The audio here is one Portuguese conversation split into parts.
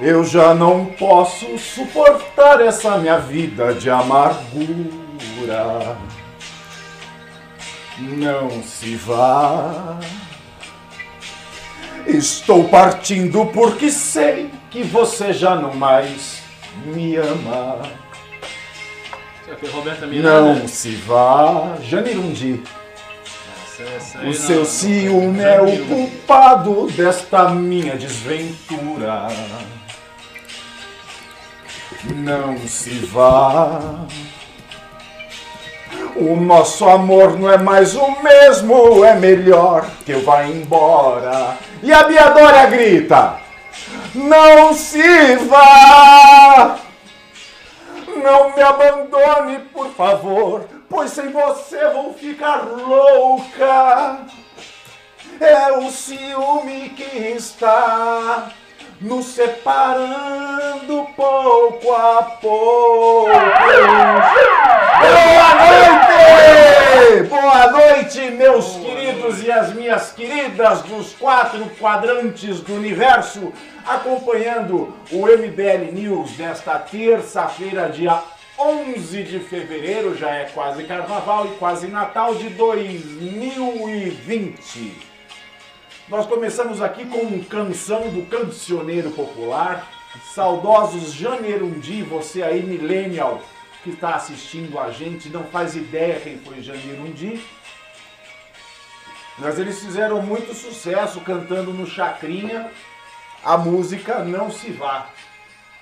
Eu já não posso suportar essa minha vida de amargura. Não se vá. Estou partindo porque sei que você já não mais me ama. Não se vá, Janirundi. O não- seu não- ciúme é o culpado desta minha desventura. Não se vá. O nosso amor não é mais o mesmo, é melhor que eu vá embora. E a Bia Dória grita: Não se vá! Não me abandone, por favor, pois sem você vou ficar louca. É o ciúme que está nos separando pouco a pouco. Boa noite! Boa noite, meus queridos e as minhas queridas dos quatro quadrantes do universo, acompanhando o MBL News desta terça-feira, dia 11 de fevereiro, já é quase carnaval e quase Natal de 2020. Nós começamos aqui com canção do cancioneiro popular, saudosos Janeirundi, você aí millennial que está assistindo a gente, não faz ideia quem foi Janeirundi. Mas eles fizeram muito sucesso cantando no Chacrinha a música Não Se Vá.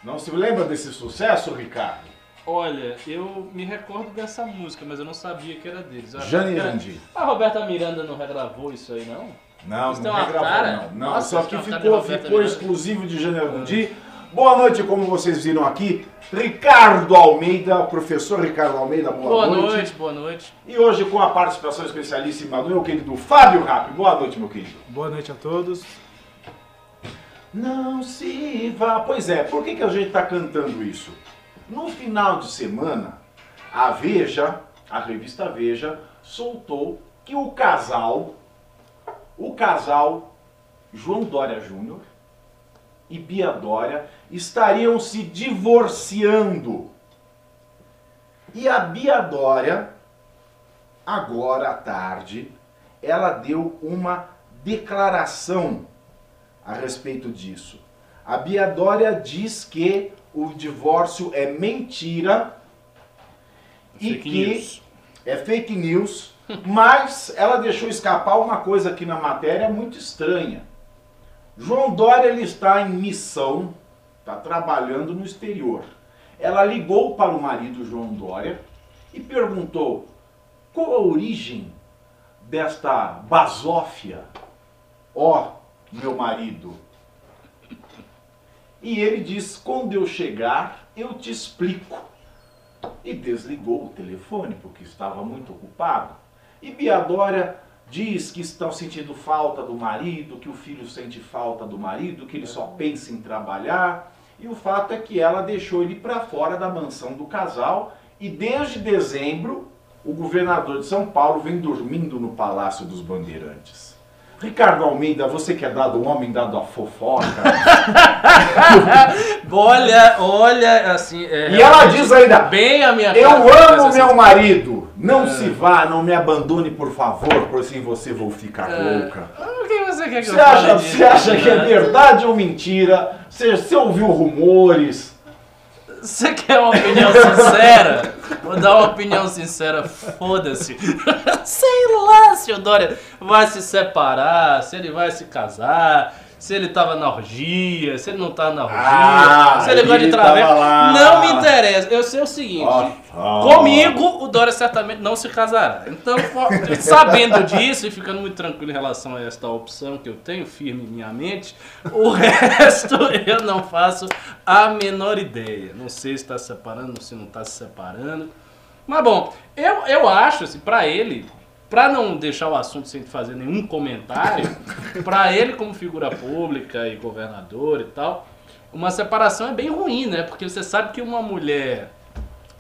Não se lembra desse sucesso, Ricardo? Olha, eu me recordo dessa música, mas eu não sabia que era deles. Eu achava Jane que era- Irandi. A Roberta Miranda não regravou isso aí, não? Não, Isso não regravou, cara? não. Não, Nossa, só que ficou, ficou Miranda. exclusivo de Janeirundi. Boa noite, como vocês viram aqui. Ricardo Almeida, professor Ricardo Almeida, boa, Boa noite. noite, boa noite. E hoje com a participação especialíssima do meu querido Fábio Rapp. Boa noite, meu querido. Boa noite a todos. Não se vá. Pois é, por que, que a gente está cantando isso? No final de semana, a Veja, a revista Veja, soltou que o casal, o casal João Dória Júnior e Bia Dória estariam se divorciando. E a Bia Dória, agora à tarde, ela deu uma declaração a respeito disso. A Bia Dória diz que o divórcio é mentira e Fake que news. é fake news, mas ela deixou escapar uma coisa aqui na matéria muito estranha. João Dória ele está em missão, está trabalhando no exterior. Ela ligou para o marido João Dória e perguntou qual a origem desta basófia, ó meu marido. E ele diz: quando eu chegar, eu te explico. E desligou o telefone porque estava muito ocupado. E Biadória diz que estão sentindo falta do marido, que o filho sente falta do marido, que ele só pensa em trabalhar. E o fato é que ela deixou ele para fora da mansão do casal e desde dezembro o governador de São Paulo vem dormindo no Palácio dos Bandeirantes. Ricardo Almeida, você que é dado um homem dado a fofoca. Olha, olha, assim. é, e ela diz ainda: bem a minha Eu amo mas, meu assim, marido. Não É. se vá, não me abandone, por favor, por sem você vou ficar É. louca. O que você quer que Você eu acha, disso? você acha que é verdade ou mentira? Você, você ouviu rumores? Você quer uma opinião sincera? Vou dar uma opinião sincera, foda-se. Sei lá se o Dória vai se separar, se ele vai se casar, se ele tava na orgia, se ele não tá na orgia, Ah, se ele gosta de traveco. lá. Não me interessa. Eu sei o seguinte. Ó, ó. Comigo, o Dória certamente não se casará. Então, sabendo disso e ficando muito tranquilo em relação a esta opção que eu tenho firme em minha mente, o resto eu não faço a menor ideia. Não sei se está se separando, se não está se separando. Mas bom, eu, eu acho, assim, pra ele, pra não deixar o assunto sem fazer nenhum comentário, pra ele como figura pública e governador e tal, uma separação é bem ruim, né? Porque você sabe que uma mulher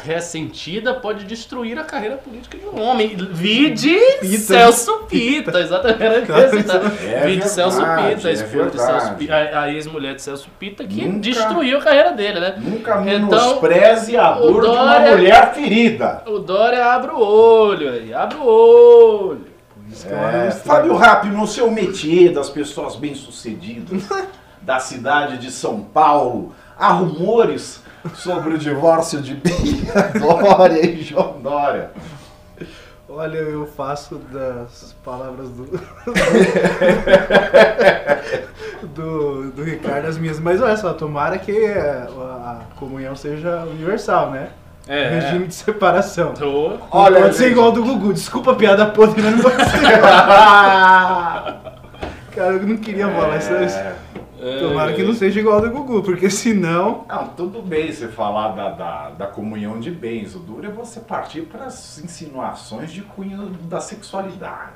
ressentida pode destruir a carreira política de um homem. Vide Pita. Celso Pita, exatamente. citar. É Vide verdade, Celso Pita, a é esposa de Celso. Pita, a, a ex-mulher de Celso Pita, que Nunca- destruiu a carreira dele, né? Nunca Então, menospreze a o dor de uma Dória- mulher ferida. O Dória abre o olho aí, abre o olho. É. Fábio Rápido, no seu métier das pessoas bem-sucedidas da cidade de São Paulo, há rumores sobre o divórcio de Bia Dória e João Dória. Olha, eu faço das palavras do. do, do Ricardo as minhas. Mas olha só, tomara que é, a, comunhão seja universal, né? É. Regime de separação. Tô. Não Olha, pode ser gente. igual ao do Gugu. Desculpa a piada podre, mas não pode ser. Cara, eu não queria falar isso. É. Tomara que não seja igual ao do Gugu, porque senão. Não, tudo bem você falar da, da, da comunhão de bens. O duro é você partir para as insinuações de cunho da sexualidade.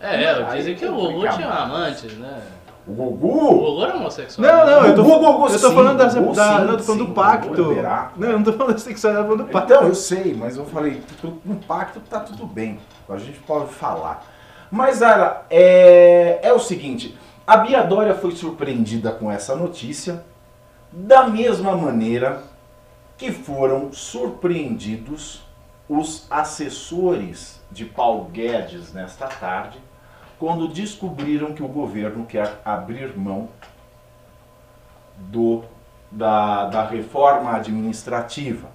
É, Aí dizem que o Gugu tinha mais. amantes, né? O O Gugu? Gugu era homossexual. Não, não, eu tô, Gugu, Gugu, eu tô sim, falando da, Gugu, da- sim, não, eu tô falando sim, do pacto. Gugu liberar. Não, eu não tô falando da sexualidade, eu tô falando do pacto. Então, eu sei, mas eu falei, no pacto tá tudo bem. A gente pode falar. Mas, Ara, é, é o seguinte: a Bia Dória foi surpreendida com essa notícia, da mesma maneira que foram surpreendidos os assessores de Paulo Guedes nesta tarde, quando descobriram que o governo quer abrir mão do, da, da reforma administrativa.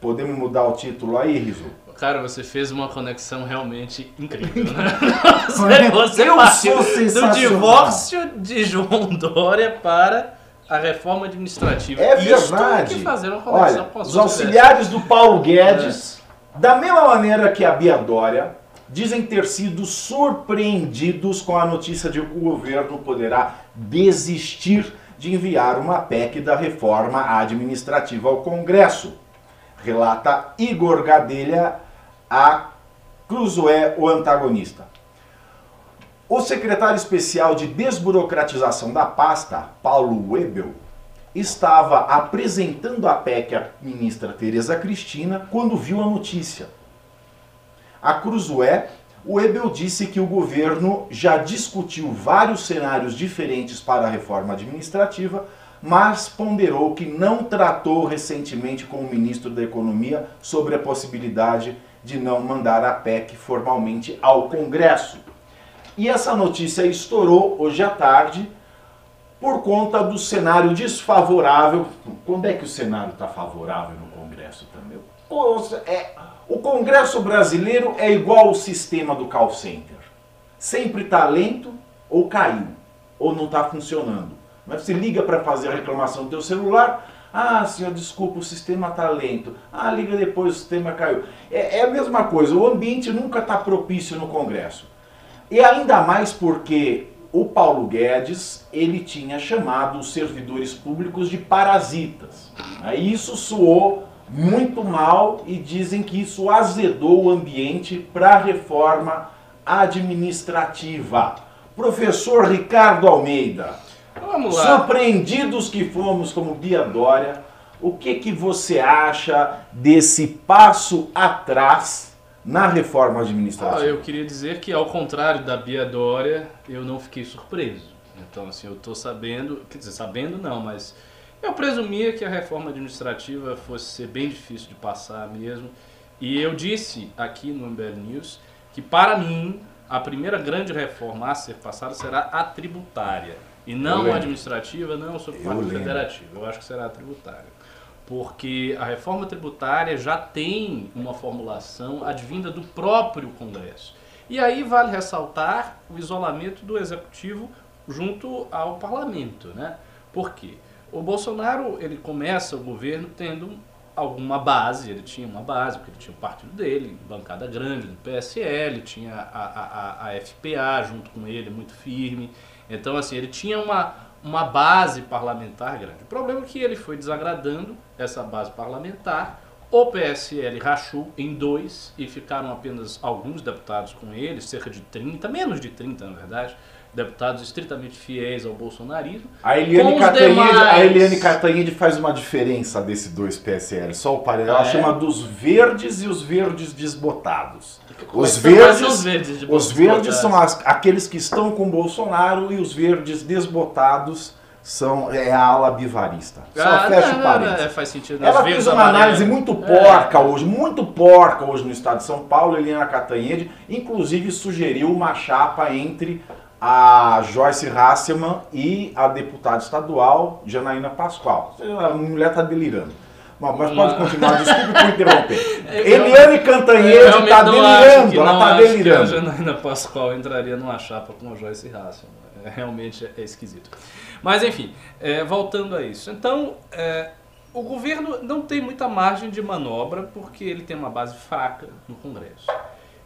Podemos mudar o título aí, Riso? Cara, você fez uma conexão realmente incrível, né? Você, você partiu do divórcio de João Dória para a reforma administrativa. É Isso verdade. tem que fazer uma conexão Olha, com os auxiliares do Paulo Guedes, da mesma maneira que a Bia Dória, dizem ter sido surpreendidos com a notícia de que o governo poderá desistir de enviar uma PEC da reforma administrativa ao Congresso. Relata Igor Gadelha a Cruzoé, o antagonista. O secretário especial de desburocratização da pasta, Paulo Webel, estava apresentando a PEC à ministra Tereza Cristina quando viu a notícia. A Cruzoé, o Webel disse que o governo já discutiu vários cenários diferentes para a reforma administrativa, mas ponderou que não tratou recentemente com o ministro da Economia sobre a possibilidade de não mandar a PEC formalmente ao Congresso. E essa notícia estourou hoje à tarde por conta do cenário desfavorável. Quando é que o cenário está favorável no Congresso também? É, o Congresso brasileiro é igual ao sistema do call center. Sempre está lento ou caiu, ou não está funcionando. Mas você liga para fazer a reclamação do teu celular, ah, senhor, desculpa, o sistema está lento. Ah, liga depois, o sistema caiu. É, é a mesma coisa, o ambiente nunca está propício no Congresso. E ainda mais porque o Paulo Guedes, ele tinha chamado os servidores públicos de parasitas. Isso soou muito mal e dizem que isso azedou o ambiente para a reforma administrativa. Professor Ricardo Almeida, Vamos lá. surpreendidos que fomos como Bia Dória, o que, que você acha desse passo atrás na reforma Ah, administrativa? eu queria dizer que, ao contrário da Bia Dória, eu não fiquei surpreso. Então, assim, eu tô sabendo, quer dizer, sabendo não, mas eu presumia que a reforma administrativa fosse ser bem difícil de passar mesmo. E eu disse aqui no MBL News que, para mim, a primeira grande reforma a ser passada será a tributária. E não administrativa, não sobre lembro. Federativo. Eu acho que será a tributária porque a reforma tributária já tem uma formulação advinda do próprio Congresso. E aí vale ressaltar o isolamento do executivo junto ao parlamento, né? Por quê? O Bolsonaro, ele começa o governo tendo alguma base, ele tinha uma base, porque ele tinha o partido dele, bancada grande do PSL, tinha a, a, a, a FPA junto com ele, muito firme. Então, assim, ele tinha uma, uma base parlamentar grande. O problema é que ele foi desagradando essa base parlamentar. O PSL rachou em dois e ficaram apenas alguns deputados com ele, cerca de 30, menos de 30 na verdade. Deputados estritamente fiéis ao bolsonarismo. A Eliane, Cantanhede, a. Eliane Cantanhede faz uma diferença desses dois PSL. Só o parênteses. Ela é? chama dos verdes e os verdes desbotados. Os quais verdes, os verdes, de os verdes são as- aqueles que estão com Bolsonaro e os verdes desbotados são é a ala bivarista. Só Ah, fecha não, o parênteses. é, faz sentido. Ela fez uma análise muito É. porca hoje, muito porca hoje no estado de São Paulo, Eliana Catanhede, inclusive sugeriu uma chapa entre a Joyce Hasselman e a deputada estadual Janaína Pascoal. A mulher está delirando. Bom, Mas pode continuar, desculpe por interromper. Eliane Cantanhede está delirando, ela está delirando. a Janaína Pascoal entraria numa chapa com a Joyce Hasselman. É, realmente é, é esquisito. Mas enfim, é, voltando a isso. Então, é, o governo não tem muita margem de manobra porque ele tem uma base fraca no Congresso.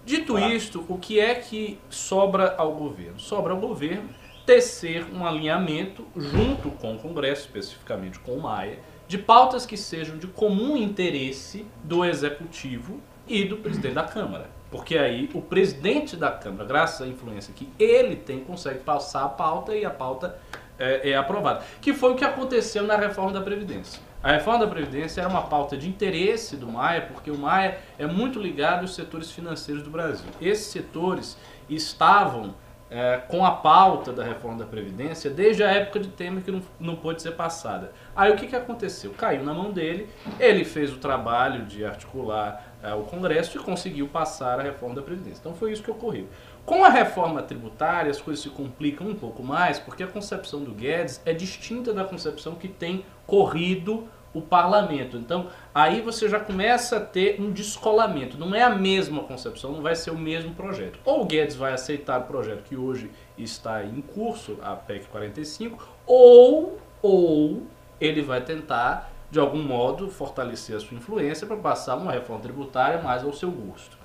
Dito Tá. isto, o que é que sobra ao governo? Sobra ao governo tecer um alinhamento junto com o Congresso, especificamente com o Maia, de pautas que sejam de comum interesse do Executivo e do presidente da Câmara. Porque aí o presidente da Câmara, graças à influência que ele tem, consegue passar a pauta e a pauta é, é aprovada. Que foi o que aconteceu na reforma da Previdência. A reforma da Previdência era uma pauta de interesse do Maia, porque o Maia é muito ligado aos setores financeiros do Brasil. Esses setores estavam é, com a pauta da reforma da Previdência desde a época de Temer que não, não pôde ser passada. Aí o que, que aconteceu? Caiu na mão dele, ele fez o trabalho de articular é, o Congresso e conseguiu passar a reforma da Previdência. Então foi isso que ocorreu. Com a reforma tributária, as coisas se complicam um pouco mais, porque a concepção do Guedes é distinta da concepção que tem corrido o parlamento. Então, aí você já começa a ter um descolamento. Não é a mesma concepção, não vai ser o mesmo projeto. Ou o Guedes vai aceitar o projeto que hoje está em curso, a PEC 45, ou, ou ele vai tentar, de algum modo, fortalecer a sua influência para passar uma reforma tributária mais ao seu gosto.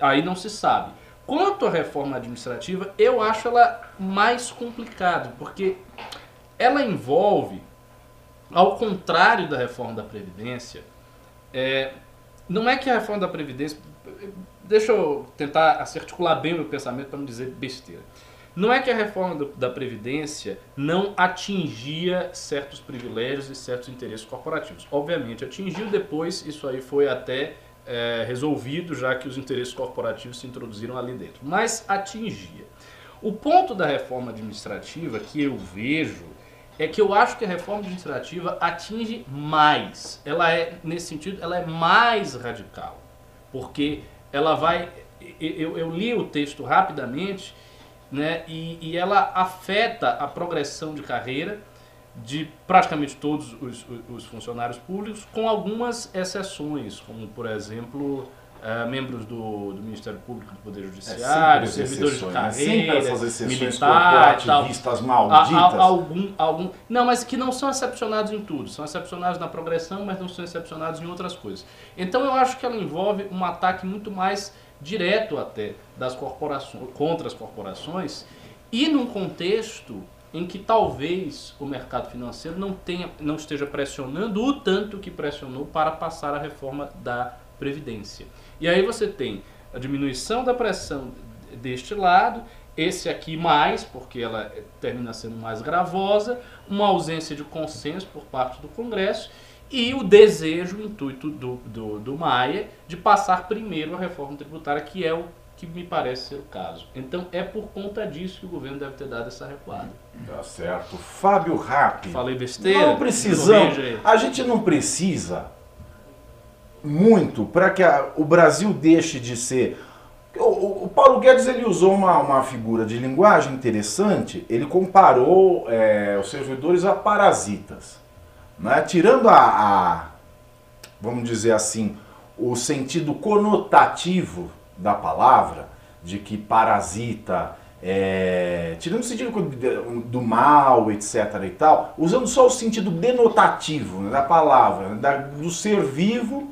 Aí não se sabe. Quanto à reforma administrativa, eu acho ela mais complicada, porque ela envolve, ao contrário da reforma da Previdência, é, não é que a reforma da Previdência. Deixa eu tentar articular bem o meu pensamento para não dizer besteira. Não é que a reforma do- da Previdência não atingia certos privilégios e certos interesses corporativos. Obviamente atingiu, depois isso aí foi até é, resolvido, já que os interesses corporativos se introduziram ali dentro. Mas atingia. O ponto da reforma administrativa que eu vejo é que eu acho que a reforma administrativa atinge mais. Ela é, nesse sentido, ela é mais radical. Porque ela vai. Eu, eu li o texto rapidamente, né? E, e ela afeta a progressão de carreira de praticamente todos os, os- os funcionários públicos, com algumas exceções, como, por exemplo, eh, membros do, do Ministério Público do Poder Judiciário, É sempre as servidores de né? carreira, Sempre essas exceções militar e tal. corporativistas A- malditas. a- algum, algum, não, mas que não são excepcionados em tudo. São excepcionados na progressão, mas não são excepcionados em outras coisas. Então eu acho que ela envolve um ataque muito mais direto até das corporações, contra as corporações e num contexto em que talvez o mercado financeiro não, tenha, não esteja pressionando o tanto que pressionou para passar a reforma da Previdência. E aí você tem a diminuição da pressão deste lado, esse aqui mais, porque ela termina sendo mais gravosa, uma ausência de consenso por parte do Congresso e o desejo, o intuito do, do, do Maia de passar primeiro a reforma tributária, que é o que me parece ser o caso. Então é por conta disso que o governo deve ter dado essa recuada. Tá certo. Fábio Rappi. Falei besteira? Não precisamos. A gente não precisa muito para que a- o Brasil deixe de ser. O, o- o Paulo Guedes ele usou uma, uma figura de linguagem interessante. Ele comparou é, os servidores a parasitas. Né? Tirando a, a, vamos dizer assim, o sentido conotativo da palavra, de que parasita, é, tirando o sentido do- mal, etc. e tal, usando só o sentido denotativo né, da palavra, né, da- do ser vivo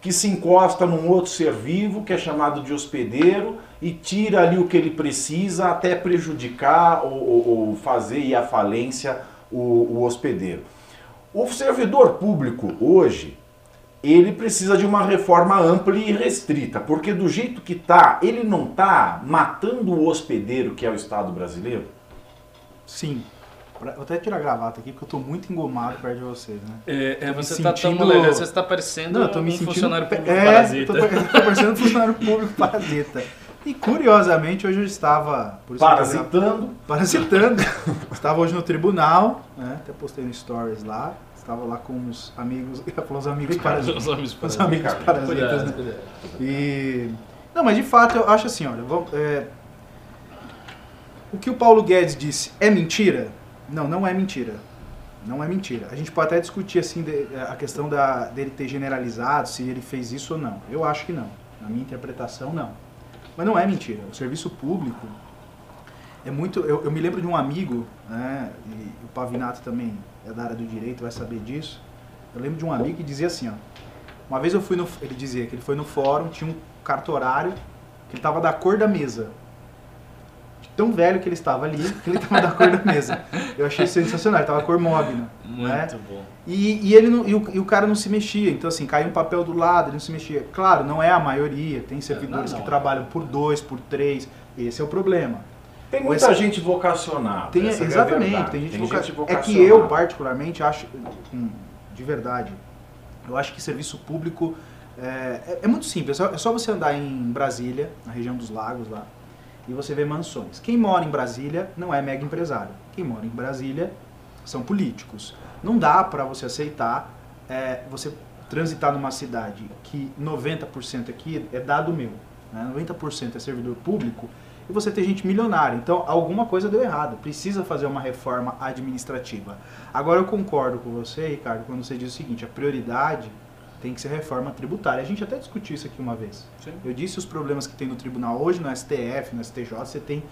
que se encosta num outro ser vivo, que é chamado de hospedeiro, e tira ali o que ele precisa até prejudicar ou, ou- ou fazer ir à falência o, o hospedeiro. O servidor público hoje, ele precisa de uma reforma ampla e restrita, porque do jeito que tá, ele não tá matando o hospedeiro, que é o Estado brasileiro. Sim. Vou até tirar a gravata aqui, porque eu tô muito engomado perto de vocês, né? É, é, me você tá tão sentindo- moleque, você está parecendo Não, eu tô me um sentindo... funcionário público é, parasita. eu tô, eu tô parecendo um funcionário público parasita. E curiosamente, hoje eu estava... Por isso que eu Parasitando. Parasitando. Estava hoje no tribunal, né? Até postei no stories lá. Estava lá com os amigos, ia falar os amigos parasitas. Os homens Os parasitas. amigos parasitas, né? cuidado. E. Não, mas de fato eu acho assim, olha, vamos, é, o que o Paulo Guedes disse é mentira? Não, não é mentira. Não é mentira. A gente pode até discutir assim de- a questão da, dele ter generalizado, se ele fez isso ou não. Eu acho que não. Na minha interpretação, não. Mas não é mentira. O serviço público é muito. Eu, eu me lembro de um amigo, né? E o Pavinato também é da área do direito, vai saber disso. Eu lembro de um amigo que dizia assim, ó. Uma vez eu fui no. Ele dizia que ele foi no fórum, tinha um cartorário que ele tava da cor da mesa. Tão velho que ele estava ali, que ele tava da cor da mesa. Eu achei sensacional, ele tava cor mogno. né? Muito bom. E, e ele não- e o, e o cara não se mexia. Então, assim, caiu um papel do lado, ele não se mexia. Claro, não é a maioria. Tem servidores não, não. que trabalham por dois, por três. Esse é o problema. Tem muita Esse- gente vocacionada. Tem, essa é exatamente, verdade. tem gente, Tem voca- gente É que vocacionada. eu, particularmente, acho, de verdade, eu acho que serviço público é, é- é muito simples. É só, é só você andar em Brasília, na região dos lagos lá, e você vê mansões. Quem mora em Brasília não é mega empresário. Quem mora em Brasília são políticos. Não dá para você aceitar é, você transitar numa cidade que 90% aqui é dado meu, né? 90% é servidor público, e você ter gente milionária. Então, alguma coisa deu errado. Precisa fazer uma reforma administrativa. Agora, eu concordo com você, Ricardo, quando você diz o seguinte: a prioridade tem que ser reforma tributária. A gente até discutiu isso aqui uma vez. Sim. Eu disse os problemas que tem no tribunal hoje, no STF, no STJ, você tem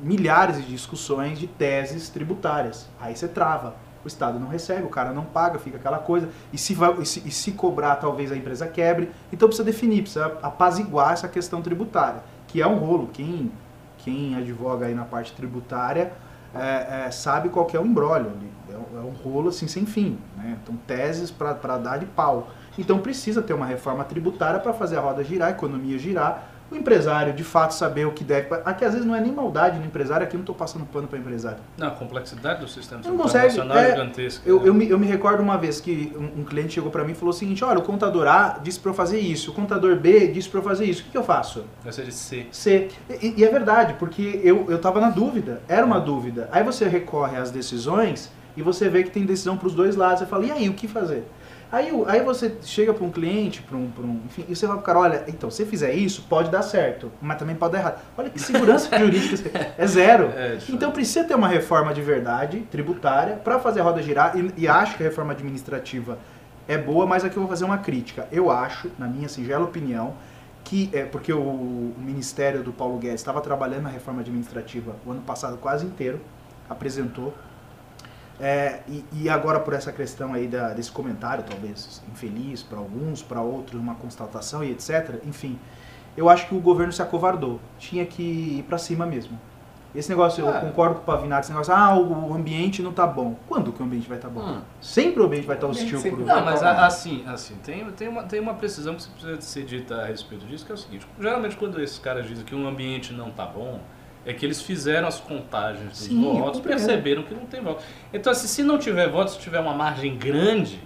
milhares de discussões de teses tributárias. Aí você trava. O Estado não recebe, o cara não paga, fica aquela coisa. E se, vai, e se, e se cobrar, talvez a empresa quebre. Então precisa definir, precisa apaziguar essa questão tributária, que é um rolo. Quem, quem advoga aí na parte tributária é, é, sabe qual é o embrólio. É, um- é um rolo assim sem fim. Né? Então teses para dar de pau. Então precisa ter uma reforma tributária para fazer a roda girar, a economia girar, o empresário de fato saber o que deve. Aqui às vezes não é nem maldade no empresário, aqui eu não estou passando pano para empresário. Não, a complexidade do sistema Não consegue, é, é gigantesca. Eu, né? eu, me, eu me recordo uma vez que um, um cliente chegou para mim e falou o seguinte: olha, o contador A disse para eu fazer isso, o contador B disse para eu fazer isso, o que, que eu faço? Ser de C. C. E, e é verdade, porque eu, eu tava na dúvida, era uma dúvida. Aí você recorre às decisões e você vê que tem decisão para os dois lados. Você fala, e aí, o que fazer? Aí, aí você chega para um cliente, para um, pra um. Enfim, e você fala pro cara: olha, então, se fizer isso, pode dar certo, mas também pode dar errado. Olha que segurança jurídica, você- é zero. É, Então fato. precisa ter uma reforma de verdade, tributária, para fazer a roda girar. E, e acho que a reforma administrativa é boa, mas aqui eu vou fazer uma crítica. Eu acho, na minha singela opinião, que é porque o, o Ministério do Paulo Guedes estava trabalhando na reforma administrativa o ano passado quase inteiro, apresentou. É, e, e agora por essa questão aí da- desse comentário, talvez infeliz para alguns, para outros uma constatação e etc. Enfim, eu acho que o governo se acovardou. Tinha que ir para cima mesmo. Esse negócio, eu Ah. concordo com o Pavinato, esse negócio, ah, o ambiente não tá bom. Quando que o ambiente vai estar bom? Hum. Sempre o ambiente vai estar ambiente hostil pro... Não, mas a- assim, assim tem, tem, uma, tem uma precisão que precisa ser dita a respeito disso, que é o seguinte, geralmente quando esses caras dizem que um ambiente não tá bom, é que eles fizeram as contagens dos Sim, eu votos, perceberam que não tem voto. Então, assim, se não tiver voto, se tiver uma margem grande,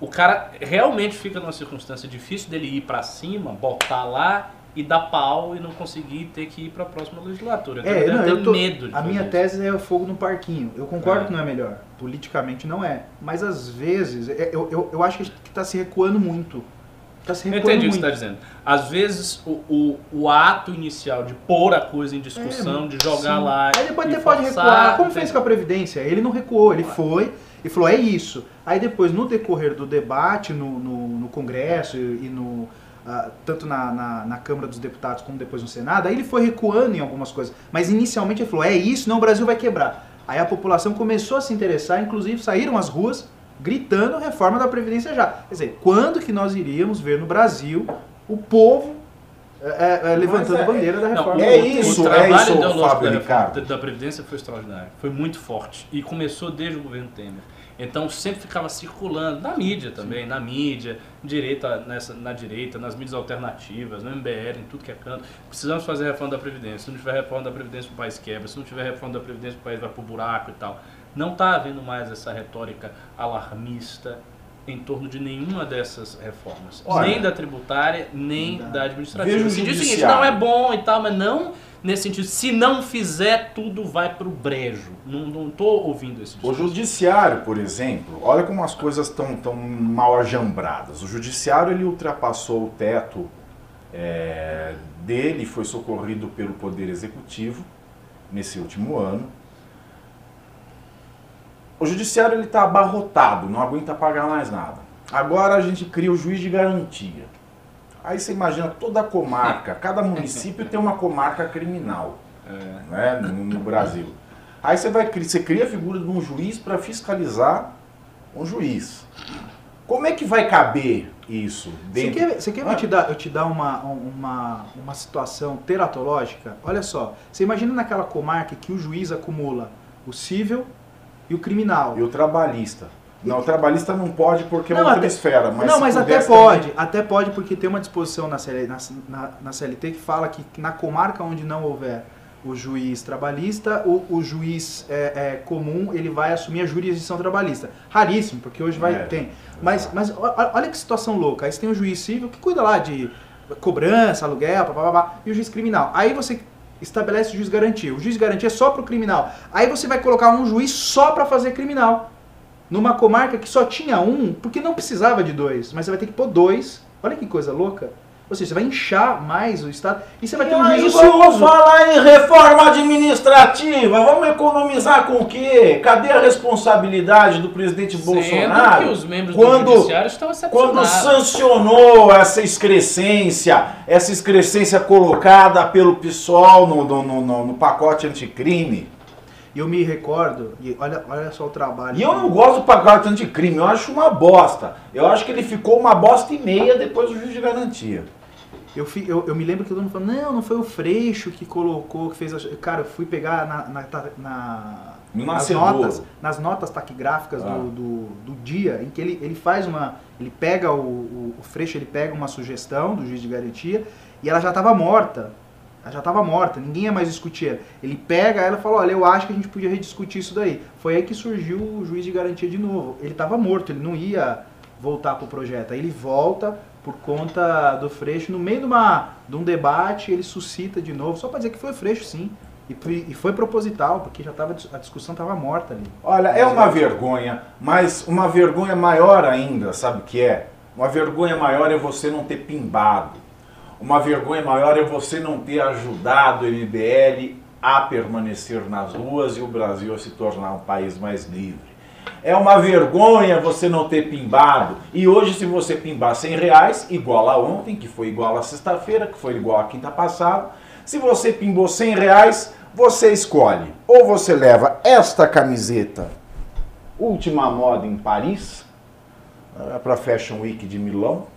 o cara realmente fica numa circunstância difícil dele ir pra cima, botar lá e dar pau e não conseguir ter que ir pra próxima legislatura. Então, É, não, eu tô- medo de a minha fazer tese é o fogo no parquinho. Eu concordo É. que não é melhor. Politicamente não é. Mas às vezes, é- eu, eu, eu acho que está se recuando muito. Está se Eu entendi o que você está dizendo. Às vezes, o, o, o ato inicial de pôr a coisa em discussão, É, de jogar sim. lá. Aí depois até pode recuar. Como fez com a Previdência? Ele não recuou, ele foi e falou, é isso. Aí depois, no decorrer do debate no, no, no Congresso e, e no. ah, tanto na, na, na Câmara dos Deputados como depois no Senado, aí ele foi recuando em algumas coisas. Mas inicialmente ele falou, é isso, não, o Brasil vai quebrar. Aí a população começou a se interessar, inclusive saíram às ruas gritando reforma da Previdência já. Quer dizer, quando que nós iríamos ver no Brasil o povo é, é, levantando Mas é- bandeira da Não, reforma. é isso, o é trabalho isso, ideológico Fábio da, Ricardo. da, Previdência foi extraordinário. Foi muito forte. E começou desde o governo Temer. Então sempre ficava circulando, na mídia também, na mídia, direita, nessa, na direita, nas mídias alternativas, no MBL, em tudo que é canto. Precisamos fazer reforma da Previdência. Se não tiver reforma da Previdência, o país quebra. Se não tiver reforma da Previdência, o país vai pro buraco e tal. Não está havendo mais essa retórica alarmista em torno de nenhuma dessas reformas. Olha, nem da tributária, nem da- da administrativa. o Se diz o seguinte, não é bom e tal, mas não nesse sentido. Se não fizer, tudo vai pro brejo. Não, tô ouvindo esse O discurso. judiciário, por exemplo, olha como as coisas estão tão mal ajambradas. O judiciário ele ultrapassou o teto é, dele, foi socorrido pelo poder executivo nesse último ano. O judiciário ele está abarrotado, não aguenta pagar mais nada. Agora a gente cria o juiz de garantia. Aí você imagina toda a comarca, cada município tem uma comarca criminal né, no, no Brasil. Aí você vai você cria a figura de um juiz para fiscalizar um juiz. Como é que vai caber isso Você dentro? quer, você quer que eu te dar, eu te dar uma, uma, uma situação teratológica? Olha só, você imagina naquela comarca que o juiz acumula o cível e o criminal. E o trabalhista? Não, o trabalhista não pode porque é outra até- esfera. Mas não, mas até pode, até pode porque tem uma disposição na, CL, na, na- na CLT que fala que na comarca onde não houver o juiz trabalhista, o, o juiz é, é, comum ele vai assumir a jurisdição trabalhista. Raríssimo, porque hoje vai É, tem. Mas, mas o- olha que situação louca. Aí você tem o juiz civil que cuida lá de cobrança, aluguel, papapá, e o juiz criminal. Aí você estabelece o juiz garantia. O juiz garantia é só para o criminal. Aí você vai colocar um juiz só para fazer criminal numa comarca que só tinha um, porque não precisava de dois, mas você vai ter que pôr dois. Olha que coisa louca. Ou seja, você vai inchar mais o Estado e você vai ter um Aí juiz vamos ocioso. falar em reforma administrativa. Vamos economizar com o quê? Cadê a responsabilidade do presidente Sendo Bolsonaro? que os membros quando- do judiciário estão Quando sancionou essa excrescência, essa excrescência colocada pelo PSOL no, no- no- no pacote anticrime. E eu me recordo, e olha, olha só o trabalho. E eu não gosto do pacote anticrime, eu acho uma bosta. Eu acho que ele ficou uma bosta e meia depois do juiz de garantia. Eu, fi- eu, eu me lembro que todo mundo falou, não, não foi o Freixo que colocou, que fez. a-" Cara, eu fui pegar na, na, na- nas, notas, nas notas taquigráficas Ah. do, do, do dia, em que ele, ele faz uma. Ele pega o, o, o Freixo, ele pega uma sugestão do juiz de garantia e ela já estava morta. Ela já estava morta, ninguém ia mais discutir. Ele pega ela e fala, olha, eu acho que a gente podia rediscutir isso daí. Foi aí que surgiu o juiz de garantia de novo. Ele estava morto, ele não ia voltar pro projeto. Aí ele volta por conta do Freixo, no meio de, uma, de um debate, ele suscita de novo, só para dizer que foi Freixo, sim. E foi, e foi proposital, porque já tava, a discussão estava morta ali. Olha, é uma vergonha, mas uma vergonha maior ainda, sabe o que é? Uma vergonha maior é você não ter pimbado. Uma vergonha maior é você não ter ajudado o MBL a permanecer nas ruas e o Brasil a se tornar um país mais livre. É uma vergonha você não ter pimbado. E hoje, se você pimbar 100 reais, igual a ontem, que foi igual a sexta-feira, que foi igual a quinta passada, se você pimbou 100 reais, você escolhe. Ou você leva esta camiseta, última moda em Paris, para a Fashion Week de Milão.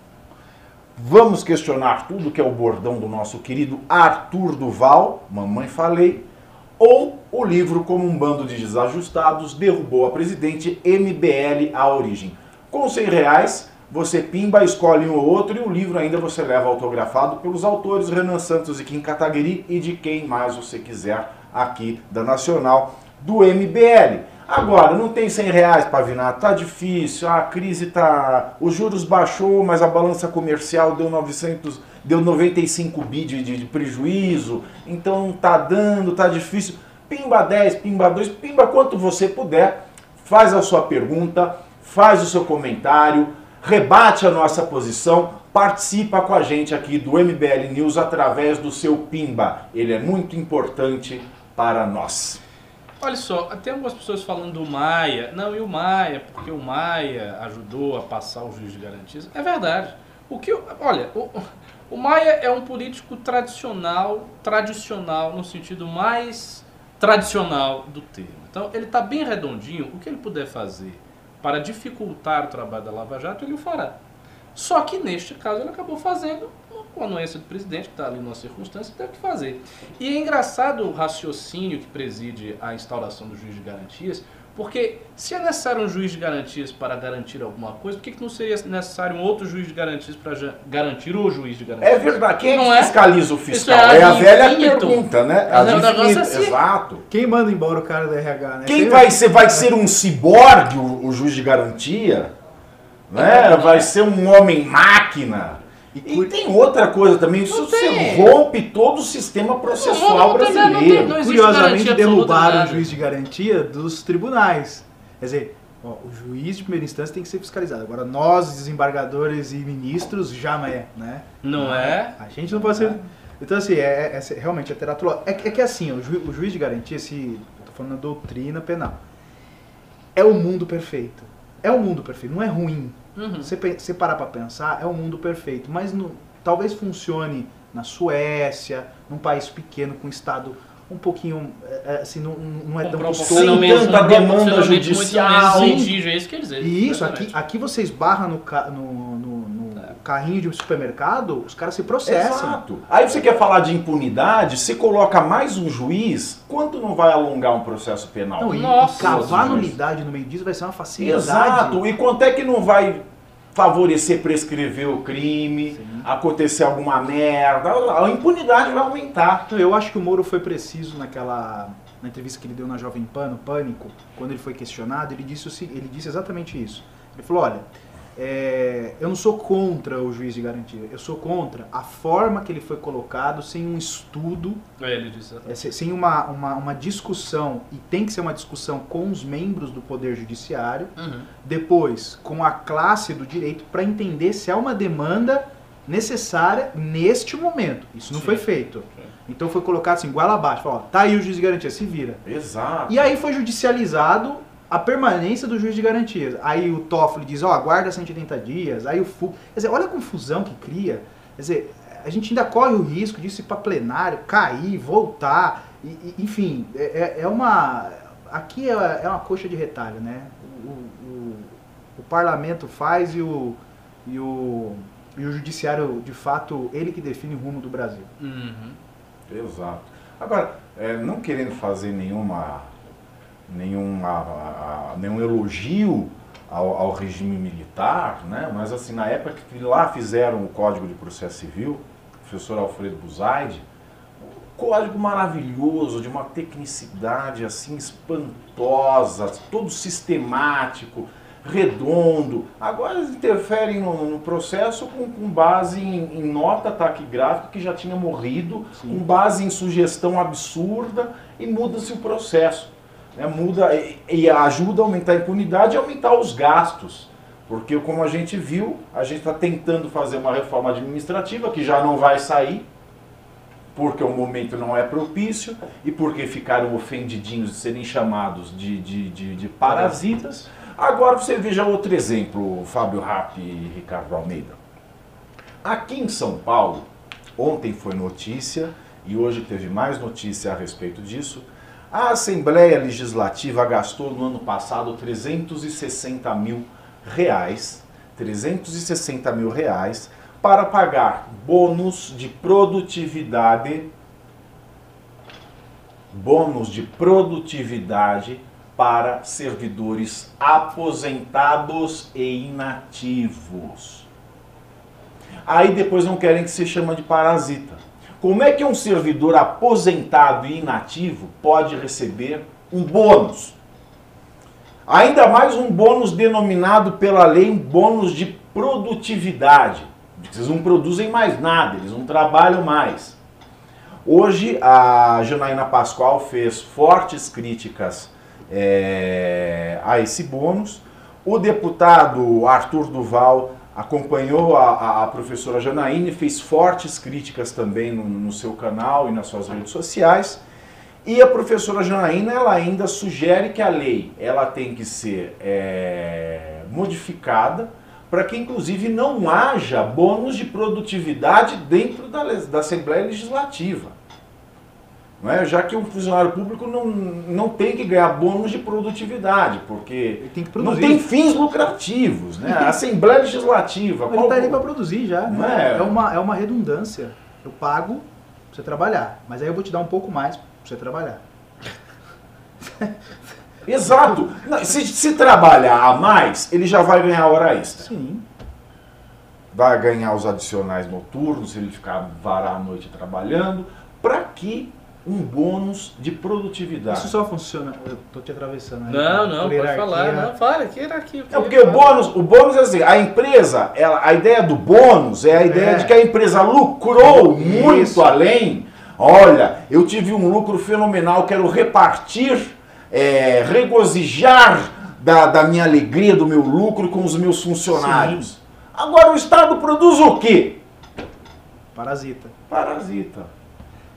Vamos questionar tudo que é o bordão do nosso querido Arthur Duval, Mamãe Falei, ou o livro Como um Bando de Desajustados derrubou a presidente MBL à origem. Com 100 reais, você pimba, escolhe um ou outro e o livro ainda você leva autografado pelos autores Renan Santos e Kim Kataguiri e de quem mais você quiser aqui da Nacional do MBL. Agora, não tem 100 reais para vinar, tá difícil, a crise tá... Os juros baixou, mas a balança comercial deu 900, deu 95 bi de, de, de prejuízo, então tá dando, tá difícil. Pimba 10, pimba 2, pimba quanto você puder, faz a sua pergunta, faz o seu comentário, rebate a nossa posição, participa com a gente aqui do MBL News através do seu pimba. Ele é muito importante para nós. Olha só, tem algumas pessoas falando do Maia. Não, e o Maia, porque o Maia ajudou a passar o juiz de garantias. É verdade. O que, olha, o, o Maia é um político tradicional, tradicional no sentido mais tradicional do termo. Então, ele está bem redondinho. O que ele puder fazer para dificultar o trabalho da Lava Jato, ele o fará. Só que neste caso ele acabou fazendo com a anuência do presidente, que está ali numa circunstância, teve que fazer. E é engraçado o raciocínio que preside a instauração do juiz de garantias, porque se é necessário um juiz de garantias para garantir alguma coisa, por que, que não seria necessário um outro juiz de garantias para garantir o juiz de garantias? É verdade. Quem é Não é? fiscaliza o fiscal? Isso é É, a velha pergunta, né? Ad é assim. Exato. Quem manda embora o cara do RH, né? Quem Quem- vai ser? Vai ser um ciborgue, o, o juiz de garantia? Né? Vai ser um homem-máquina? E, tem outra coisa também, isso você rompe todo o sistema processual Não, não tem- não tem- brasileiro. Curiosamente derrubaram o juiz de garantia dos tribunais. Quer dizer, ó, o juiz de primeira instância tem que ser fiscalizado. Agora nós, desembargadores e ministros, jamais, né? Não é? A gente não pode ser. Então, assim, é, é- é- realmente é teratológico. É, que- é que assim, o, ju- o juiz de garantia, se. Eu tô falando da doutrina penal. É o mundo perfeito. É o mundo perfeito, não é ruim. Uhum. Você, parar pra pensar, é um mundo perfeito. Mas no- talvez funcione na Suécia, num país pequeno, com um Estado um pouquinho. é, é, assim, não, não é Com tão custoso. tanta demanda judicial. Muito menos litígio, é isso que quer dizer. E isso, aqui, Exatamente. aqui você esbarra no, no, no-. Carrinho de um supermercado, os caras se processam. Exato. Aí você quer falar de impunidade, você coloca mais um juiz, quanto não vai alongar um processo penal? Não, e, Nossa, e cavar nulidade no meio disso vai ser uma facilidade. Exato. E quanto é que não vai favorecer prescrever o crime, Sim. acontecer alguma merda, a impunidade vai aumentar. Então, eu acho que o Moro foi preciso naquela na entrevista que ele deu na Jovem Pan, no Pânico, quando ele foi questionado, ele disse, o se- ele disse exatamente isso. Ele falou, olha, é, eu não sou contra o juiz de garantia, eu sou contra a forma que ele foi colocado, sem um estudo, É, Ele disse é, se- sem uma, uma, uma discussão, e tem que ser uma discussão com os membros do Poder Judiciário, Uhum. depois com a classe do direito, para entender se há uma demanda necessária neste momento. Isso não Sim. foi feito. Então foi colocado assim, goela abaixo, falou, ó, tá aí o juiz de garantia, se vira. Exato. E aí foi judicializado a permanência do juiz de garantias. Aí o Toffoli diz, ó, aguarda 180 dias, aí o FU... Quer dizer, olha a confusão que cria. Quer dizer, a gente ainda corre o risco disso ir para plenário, cair, voltar, e- e- enfim, é, é- é uma... Aqui é, é uma coxa de retalho, né? O, o- o parlamento faz e o, e, o, e o judiciário, de fato, ele que define o rumo do Brasil. Uhum. Exato. Agora, é, não querendo fazer nenhuma, nenhuma, a- a- nenhum elogio ao, ao regime militar, né? mas assim, na época que lá fizeram o Código de Processo Civil, o professor Alfredo Buzaide, um código maravilhoso, de uma tecnicidade assim espantosa, todo sistemático, redondo. Agora eles interferem no, no processo com, com base em, em nota taquigráfica que já tinha morrido, Sim. com base em sugestão absurda e muda-se o processo. Né? Muda e, e ajuda a aumentar a impunidade e aumentar os gastos. Porque, como a gente viu, a gente está tentando fazer uma reforma administrativa que já não vai sair, porque o momento não é propício e porque ficaram ofendidinhos de serem chamados de, de, de, de parasitas. Agora você veja outro exemplo, Fábio Rapp e Ricardo Almeida. Aqui em São Paulo, ontem foi notícia e hoje teve mais notícia a respeito disso. A Assembleia Legislativa gastou no ano passado 360 mil reais, 360 mil reais para pagar bônus de produtividade, bônus de produtividade para servidores aposentados e inativos. Aí depois não querem que se chama de parasita. Como é que um servidor aposentado e inativo pode receber um bônus? Ainda mais um bônus denominado pela lei um bônus de produtividade. Eles não produzem mais nada, eles não trabalham mais. Hoje a Janaína Pascoal fez fortes críticas é, a esse bônus. O deputado Arthur Duval acompanhou a, a- professora Janaína e fez fortes críticas também no, no seu canal e nas suas redes sociais. E a professora Janaína ela ainda sugere que a lei ela tem que ser é, modificada para que inclusive não haja bônus de produtividade dentro da, da Assembleia Legislativa. Não é? Já que um funcionário público não, não tem que ganhar bônus de produtividade, porque Ele tem que não tem fins lucrativos. Né? A Assembleia Legislativa. Ele qual- tá ali para produzir já. Não né? é? É, uma, é uma redundância. Eu pago pra você trabalhar, mas aí eu vou te dar um pouco mais pra você trabalhar. Exato. Se, se trabalhar a mais, ele já vai ganhar hora extra. Sim. vai ganhar os adicionais noturnos se ele ficar varar a noite trabalhando. Para que um bônus de produtividade? Isso só funciona. Eu tô te atravessando aí. Não, não, pode hierarquia. falar. Não, fala, que era aqui. É porque o bônus, o bônus é assim, a empresa, ela, a ideia do bônus é a ideia É. de que a empresa lucrou Isso. muito além. Olha, eu tive um lucro fenomenal, quero repartir, é, regozijar da, da minha alegria, do meu lucro com os meus funcionários. Agora o Estado produz o quê? Parasita. Parasita.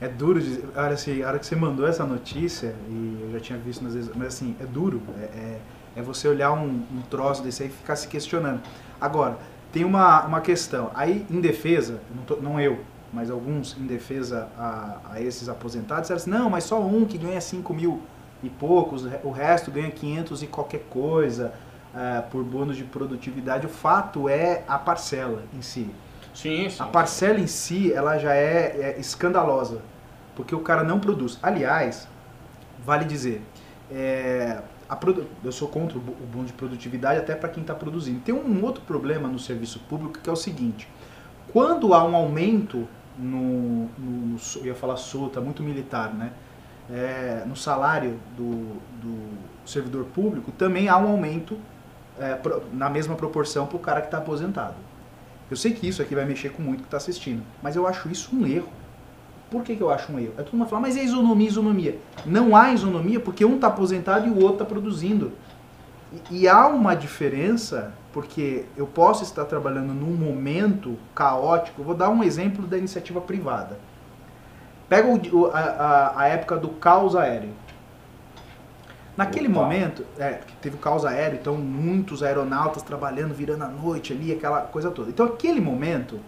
É duro dizer. Olha, assim, a hora que você mandou essa notícia, e eu já tinha visto às vezes, mas assim, é duro. É, é, é você olhar um, um troço desse aí e ficar se questionando. Agora, tem uma, uma questão. Aí, em defesa, não, tô- não eu, mas alguns em defesa a, a esses aposentados, disseram assim, não, mas só um que ganha 5 mil e poucos, o resto ganha 500 e qualquer coisa eh, por bônus de produtividade. O fato é a parcela em si. Sim, sim. A parcela em si, ela já é, é escandalosa, porque o cara não produz. Aliás, vale dizer, é, eu sou contra o bo- o bônus de produtividade até para quem está produzindo. Tem um outro problema no serviço público que é o seguinte: quando há um aumento no, no, eu ia falar solta, muito militar, né? É, no salário do, do servidor público, também há um aumento é, na mesma proporção para o cara que está aposentado. Eu sei que isso aqui vai mexer com muito que está assistindo, mas eu acho isso um erro. Por que, que eu acho um erro? É todo mundo fala, mas é isonomia, isonomia. Não há isonomia porque um está aposentado e o outro está produzindo. E, e há uma diferença, porque eu posso estar trabalhando num momento caótico. Vou dar um exemplo da iniciativa privada. Pega o- a, a- a época do caos aéreo. Naquele Opa. momento, é, que teve o caos aéreo, então muitos aeronautas trabalhando, virando a noite ali, aquela coisa toda. Então, aquele momento,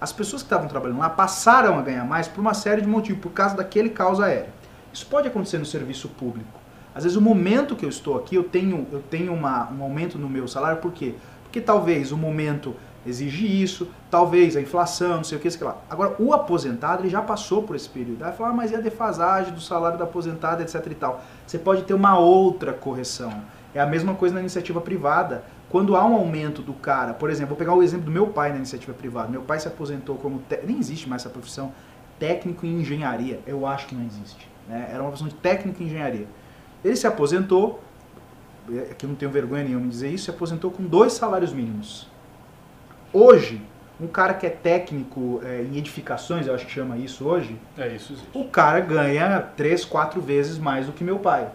as pessoas que estavam trabalhando lá passaram a ganhar mais por uma série de motivos, por causa daquele caos aéreo. Isso pode acontecer no serviço público. Às vezes, o momento que eu estou aqui, eu tenho, eu tenho uma, um aumento no meu salário, por quê? Porque talvez o momento exige isso, talvez a inflação, não sei o que, sei lá. Agora, o aposentado, ele já passou por esse período. Aí fala, ah, mas e a defasagem do salário do aposentado, etc e tal. Você pode ter uma outra correção. É a mesma coisa na iniciativa privada. Quando há um aumento do cara, por exemplo, vou pegar o exemplo do meu pai na iniciativa privada. Meu pai se aposentou como, te- nem existe mais essa profissão, técnico em engenharia. Eu acho que não existe. Né? Era uma profissão de técnico em engenharia. Ele se aposentou, é que eu não tenho vergonha nenhuma em dizer isso, se aposentou com dois salários mínimos. Hoje, um cara que é técnico é, em edificações, eu acho que chama isso hoje, É isso, existe. o cara ganha três, quatro vezes mais do que meu pai.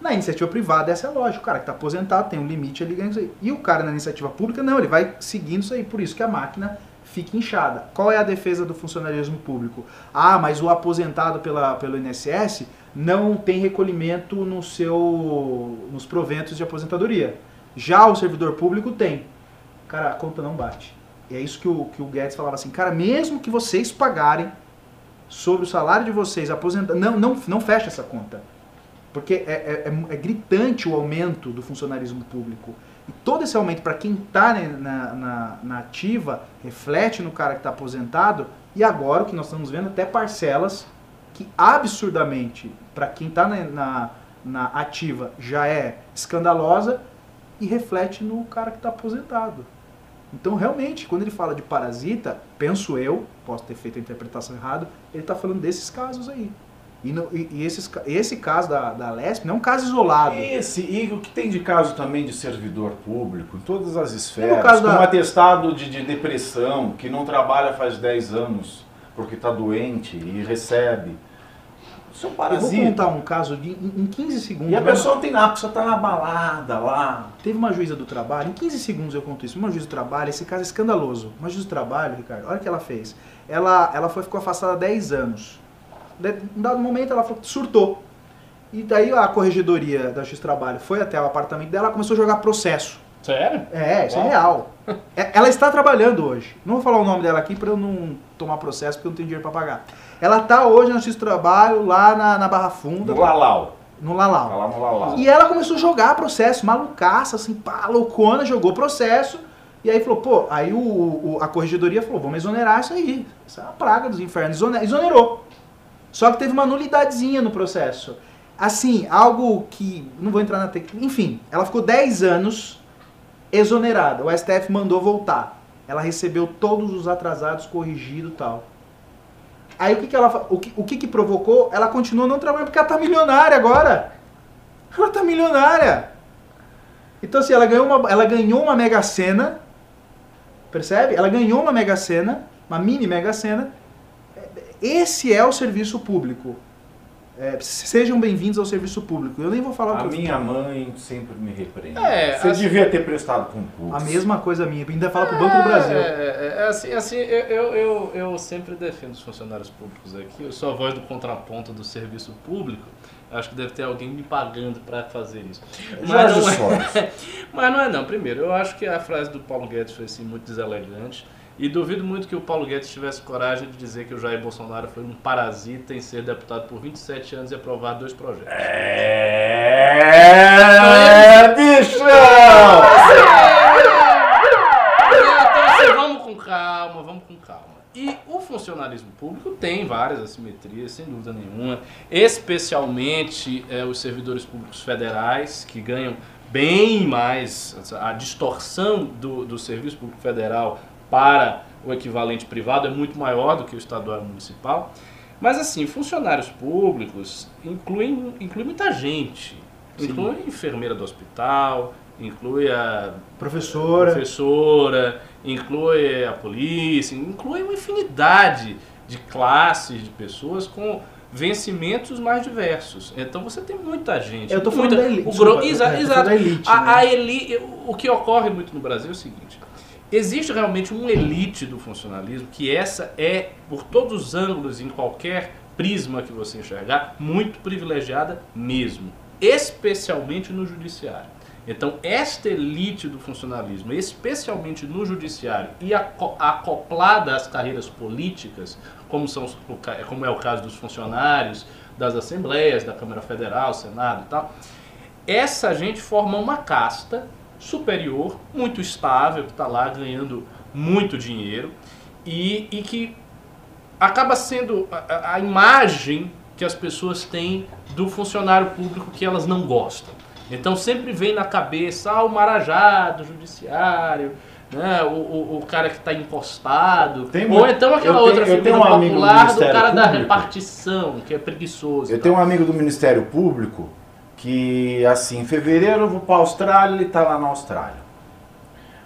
Na iniciativa privada, essa é a lógica. O cara que está aposentado tem um limite, ele ganha isso aí. E o cara na iniciativa pública, não, ele vai seguindo isso aí. Por isso que a máquina fica inchada. Qual é a defesa do funcionalismo público? Ah, mas o aposentado pela, pelo INSS não tem recolhimento no seu, nos proventos de aposentadoria. Já o servidor público tem. Cara, a conta não bate. E é isso que o, que o Guedes falava assim, cara, mesmo que vocês pagarem sobre o salário de vocês, aposenta... não, não, não fecha essa conta. Porque é, é- é- é gritante o aumento do funcionarismo público. E todo esse aumento, para quem está na, na, na ativa, reflete no cara que está aposentado. E agora o que nós estamos vendo, até parcelas que absurdamente, para quem está na, na, na ativa, já é escandalosa e reflete no cara que está aposentado. Então, realmente, quando ele fala de parasita, penso eu, posso ter feito a interpretação errada, ele está falando desses casos aí. E, no- e- e esses esse caso da, da LESP não é um caso isolado. Esse, e o que tem de caso também de servidor público, em todas as esferas, caso com da- um atestado de, de depressão, que não trabalha faz 10 anos porque está doente e recebe. Isso é um Eu vou parasita. contar um caso de, em em 15 segundos. E a né? pessoa não tem nada, a pessoa está na balada lá. Teve uma juíza do trabalho, em 15 segundos eu conto isso. Uma juíza do trabalho, esse caso é escandaloso. Uma juíza do trabalho, Ricardo, olha o que ela fez. Ela, ela foi, ficou afastada há 10 anos. Em dado momento ela falou- surtou. E daí a corregedoria da Justiça do Trabalho foi até o apartamento dela e começou a jogar processo Sério? É, isso é Uau. real. É, Ela está trabalhando hoje. Não vou falar o nome dela aqui para eu não tomar processo, porque eu não tenho dinheiro para pagar. Ela tá hoje no X Trabalho, lá na, na Barra Funda, No Lalau. no Tá Lalau. lá no Lalau. E ela começou a jogar processo, malucaça, assim, pá, loucona, jogou processo. E aí falou, pô, aí o, o- a corregedoria falou, vamos exonerar isso aí. Isso é uma praga dos infernos. Exone- Exonerou. Só que teve uma nulidadezinha no processo. Assim, algo que. Não vou entrar na técnica. Enfim, ela ficou 10 anos exonerada. O STF mandou voltar. Ela recebeu todos os atrasados corrigido e tal. Aí o que, que ela o que, o que, que provocou? Ela continua não trabalhando porque ela tá milionária agora. Ela tá milionária. Então assim, ela ganhou uma, ela ganhou uma mega sena. Percebe? Ela ganhou uma mega sena, uma mini mega sena. Esse é o serviço público. É, sejam bem-vindos ao serviço público. Eu nem vou falar o A que eu minha mãe sempre me repreende. É, Você assim- devia ter prestado concurso. A mesma coisa minha. Ainda fala pro Banco do Brasil. É, é, é, assim, assim eu, eu, eu, sempre defendo os funcionários públicos aqui. Eu sou a voz do contraponto do serviço público. Acho que deve ter alguém me pagando para fazer isso. Mas Jorge não, é, mas não é não. Primeiro, eu acho que a frase do Paulo Guedes foi assim, muito deselegante. E duvido muito que o Paulo Guedes tivesse coragem de dizer que o Jair Bolsonaro foi um parasita em ser deputado por 27 anos e aprovar dois projetos. É, bichão! Então, assim, vamos com calma, vamos com calma. E o funcionalismo público tem várias assimetrias, sem dúvida nenhuma, especialmente é, os servidores públicos federais, que ganham bem mais, a distorção do, do serviço público federal para o equivalente privado é muito maior do que o estadual e municipal. Mas assim, funcionários públicos incluem, inclui muita gente. Sim. Inclui a enfermeira do hospital, inclui a Professora. professora, inclui a polícia, inclui uma infinidade de classes de pessoas com vencimentos mais diversos. Então você tem muita gente. Eu tô falando muita, da elite. O gro... desculpa, Exa- é, exato. elite, A, né? a eli- O que ocorre muito no Brasil é o seguinte: existe realmente uma elite do funcionalismo que essa é, por todos os ângulos, em qualquer prisma que você enxergar, muito privilegiada mesmo, especialmente no judiciário. Então, esta elite do funcionalismo, especialmente no judiciário e aco- acoplada às carreiras políticas, como, são, como é o caso dos funcionários das assembleias, da Câmara Federal, Senado e tal, essa gente forma uma casta superior, muito estável, que está lá ganhando muito dinheiro e, e que acaba sendo a- a, imagem que as pessoas têm do funcionário público que elas não gostam. Então sempre vem na cabeça ah, o marajá do judiciário, né? o, o, o cara que está encostado, Tem ou então aquela tenho- outra figura um amigo do popular do Ministério cara da Público. repartição, que é preguiçoso. Eu tenho um amigo do Ministério Público que, assim, em fevereiro eu vou para a Austrália, ele está lá na Austrália.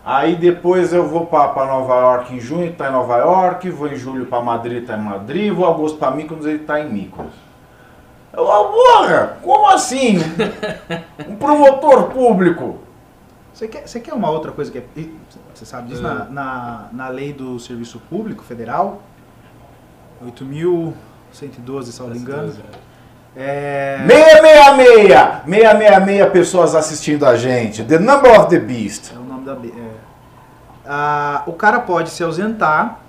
Aí depois eu vou para Nova York em junho, está em Nova York, vou em julho para Madrid, está em Madrid, vou em agosto para Mykonos, ele está em Mykonos. Eu, ah, porra, como assim? Um promotor público. Você quer, você quer uma outra coisa que é. Você sabe disso? É. Na, na, na lei do Serviço Público Federal, 8.112, se não me engano. É, 666! 666 pessoas assistindo a gente. The number of the beast. é o nome da é. Ah, o cara pode se ausentar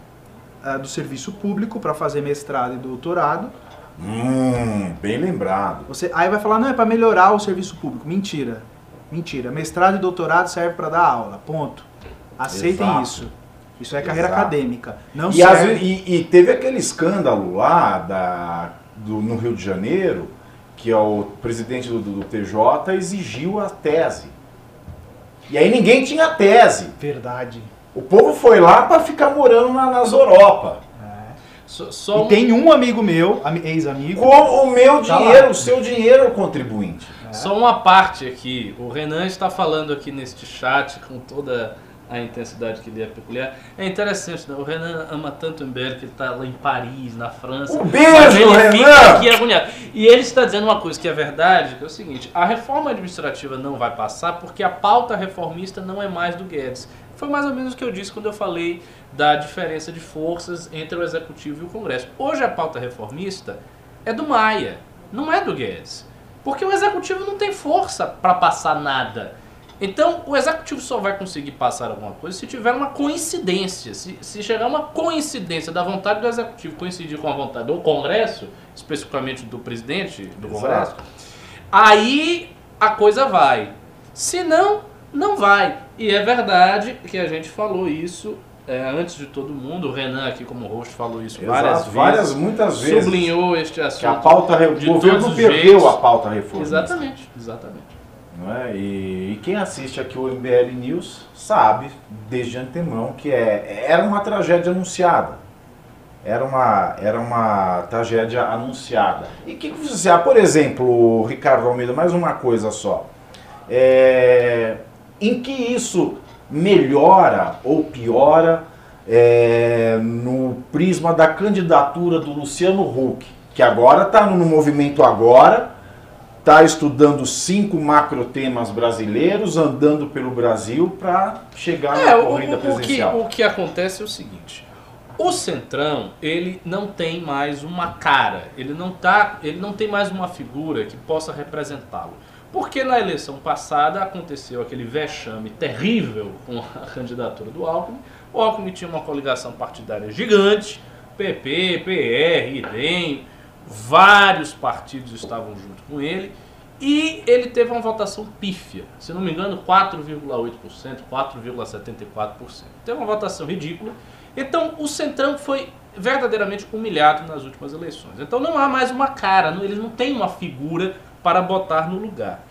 ah, do serviço público para fazer mestrado e doutorado. Hum, bem lembrado. Você, aí vai falar, não, é para melhorar o serviço público. Mentira. Mentira. Mestrado e doutorado serve para dar aula. Ponto. Aceitem Exato. isso. Isso é carreira Exato. acadêmica. Não E, serve. ve- e- e teve aquele escândalo lá da, do- no Rio de Janeiro, que é o presidente do, do TJ exigiu a tese. E aí ninguém tinha tese. Verdade. O povo foi lá para ficar morando na, nas Europa. Só, só E um- tem um amigo meu, ami- ex-amigo, Com o meu Tá dinheiro, lá. o seu dinheiro é o contribuinte. Só uma parte aqui. O Renan está falando aqui neste chat com toda a intensidade que lhe é peculiar. É interessante, né? O Renan ama tanto o MBL que ele está lá em Paris, na França. Um Mas beijo, ele Renan! fica aqui agoniado. E ele está dizendo uma coisa que é verdade, que é o seguinte: a reforma administrativa não vai passar porque a pauta reformista não é mais do Guedes. Foi mais ou menos o que eu disse quando eu falei da diferença de forças entre o executivo e o Congresso. Hoje a pauta reformista é do Maia, não é do Guedes. Porque o executivo não tem força para passar nada. Então, o executivo só vai conseguir passar alguma coisa se tiver uma coincidência. Se, se chegar uma coincidência da vontade do executivo coincidir com a vontade do Congresso, especificamente do presidente do Exato. Congresso, aí a coisa vai. Se não, não vai. E é verdade que a gente falou isso é, antes de todo mundo. O Renan, aqui como host, falou isso várias Exato, vezes. várias, muitas vezes. Sublinhou este assunto. Que a pauta, o governo perdeu jeitos. a pauta reformista. Exatamente, exatamente. Não é? e, e quem assiste aqui o MBL News sabe, desde antemão, que é, era uma tragédia anunciada. Era uma, era uma tragédia anunciada. E o que, que você ah, Por exemplo, Ricardo Almeida, mais uma coisa só. É, em que isso melhora ou piora é, no prisma da candidatura do Luciano Huck, que agora está no movimento agora, está estudando cinco macro temas brasileiros, andando pelo Brasil para chegar É, na o, corrida o- o que, presidencial. o que acontece é o seguinte. O Centrão, ele não tem mais uma cara, ele não, tá, ele não tem mais uma figura que possa representá-lo. Porque na eleição passada aconteceu aquele vexame terrível com a candidatura do Alckmin. O Alckmin tinha uma coligação partidária gigante, PP, PR, IDEM, vários partidos estavam junto com ele. E ele teve uma votação pífia, se não me engano, 4,8%, 4,74%. Teve uma votação ridícula. Então o Centrão foi verdadeiramente humilhado nas últimas eleições. Então não há mais uma cara, eles não têm uma figura para botar no lugar.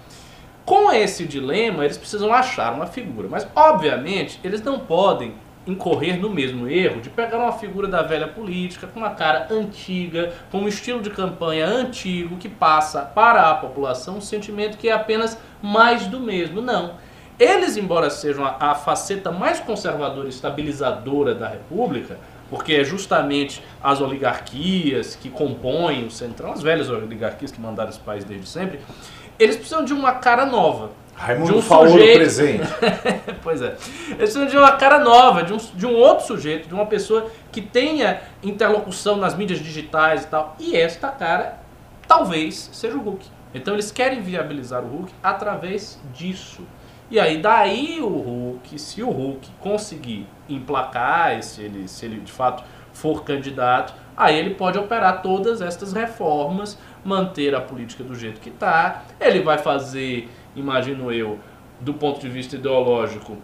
Com esse dilema, eles precisam achar uma figura, mas obviamente eles não podem incorrer no mesmo erro de pegar uma figura da velha política com uma cara antiga, com um estilo de campanha antigo que passa para a população um sentimento que é apenas mais do mesmo. Não. Eles, embora sejam a, a faceta mais conservadora e estabilizadora da República, porque é justamente as oligarquias que compõem o centrão, as velhas oligarquias que mandaram esse país desde sempre, eles precisam de uma cara nova. Raimundo de um falou sujeito- presente. pois é. Eles precisam de uma cara nova, de um, de um outro sujeito, de uma pessoa que tenha interlocução nas mídias digitais e tal. E esta cara talvez seja o Hulk. Então eles querem viabilizar o Hulk através disso. E aí daí o Hulk, se o Hulk conseguir emplacar, se ele, se ele de fato for candidato, aí ele pode operar todas estas reformas, manter a política do jeito que está. Ele vai fazer, imagino eu, do ponto de vista ideológico,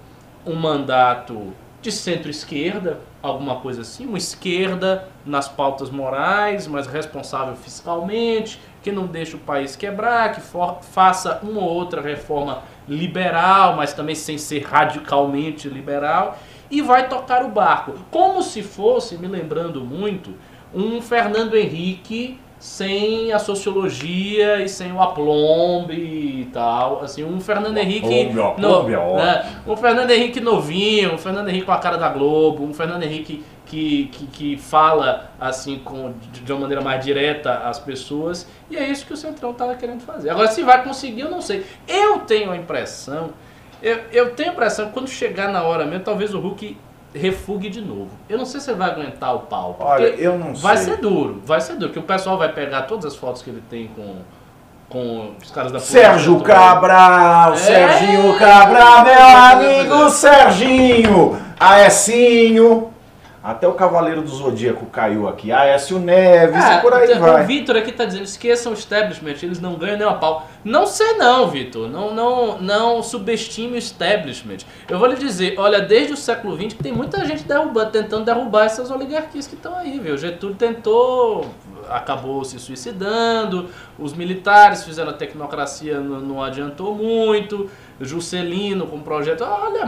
um mandato de centro-esquerda, alguma coisa assim, uma esquerda nas pautas morais, mas responsável fiscalmente, que não deixa o país quebrar, que for- faça uma ou outra reforma liberal, mas também sem ser radicalmente liberal, e vai tocar o barco, como se fosse, me lembrando muito, um Fernando Henrique sem a sociologia e sem o aplombe e tal, assim, um Fernando Henrique Aplombe, aplombe é ótimo. né? um Fernando Henrique novinho, um Fernando Henrique com a cara da Globo, um Fernando Henrique que, que, que fala assim com, de, de uma maneira mais direta às pessoas, e é isso que o Centrão estava querendo fazer. Agora, se vai conseguir, eu não sei. Eu tenho a impressão, eu, eu tenho a impressão que quando chegar na hora mesmo, talvez o Hulk refugue de novo. Eu não sei se ele vai aguentar o pau, Olha, eu não vai sei. ser duro, vai ser duro, porque o pessoal vai pegar todas as fotos que ele tem com, com os caras da polícia. Sérgio toda. Cabral, É. Serginho Cabral, meu amigo Serginho, Aecinho, até o Cavaleiro do Zodíaco caiu aqui, Aécio Neves Ah, e por aí então, O vai. Vitor aqui tá dizendo, esqueçam o establishment, eles não ganham nem a pau. Não sei não, Vitor. Não, não, não subestime o establishment. Eu vou lhe dizer, olha, desde o século XX que tem muita gente derrubando, tentando derrubar essas oligarquias que estão aí, viu? Getúlio tentou, acabou se suicidando, os militares fizeram a tecnocracia, não, não adiantou muito, Juscelino com o projeto, olha,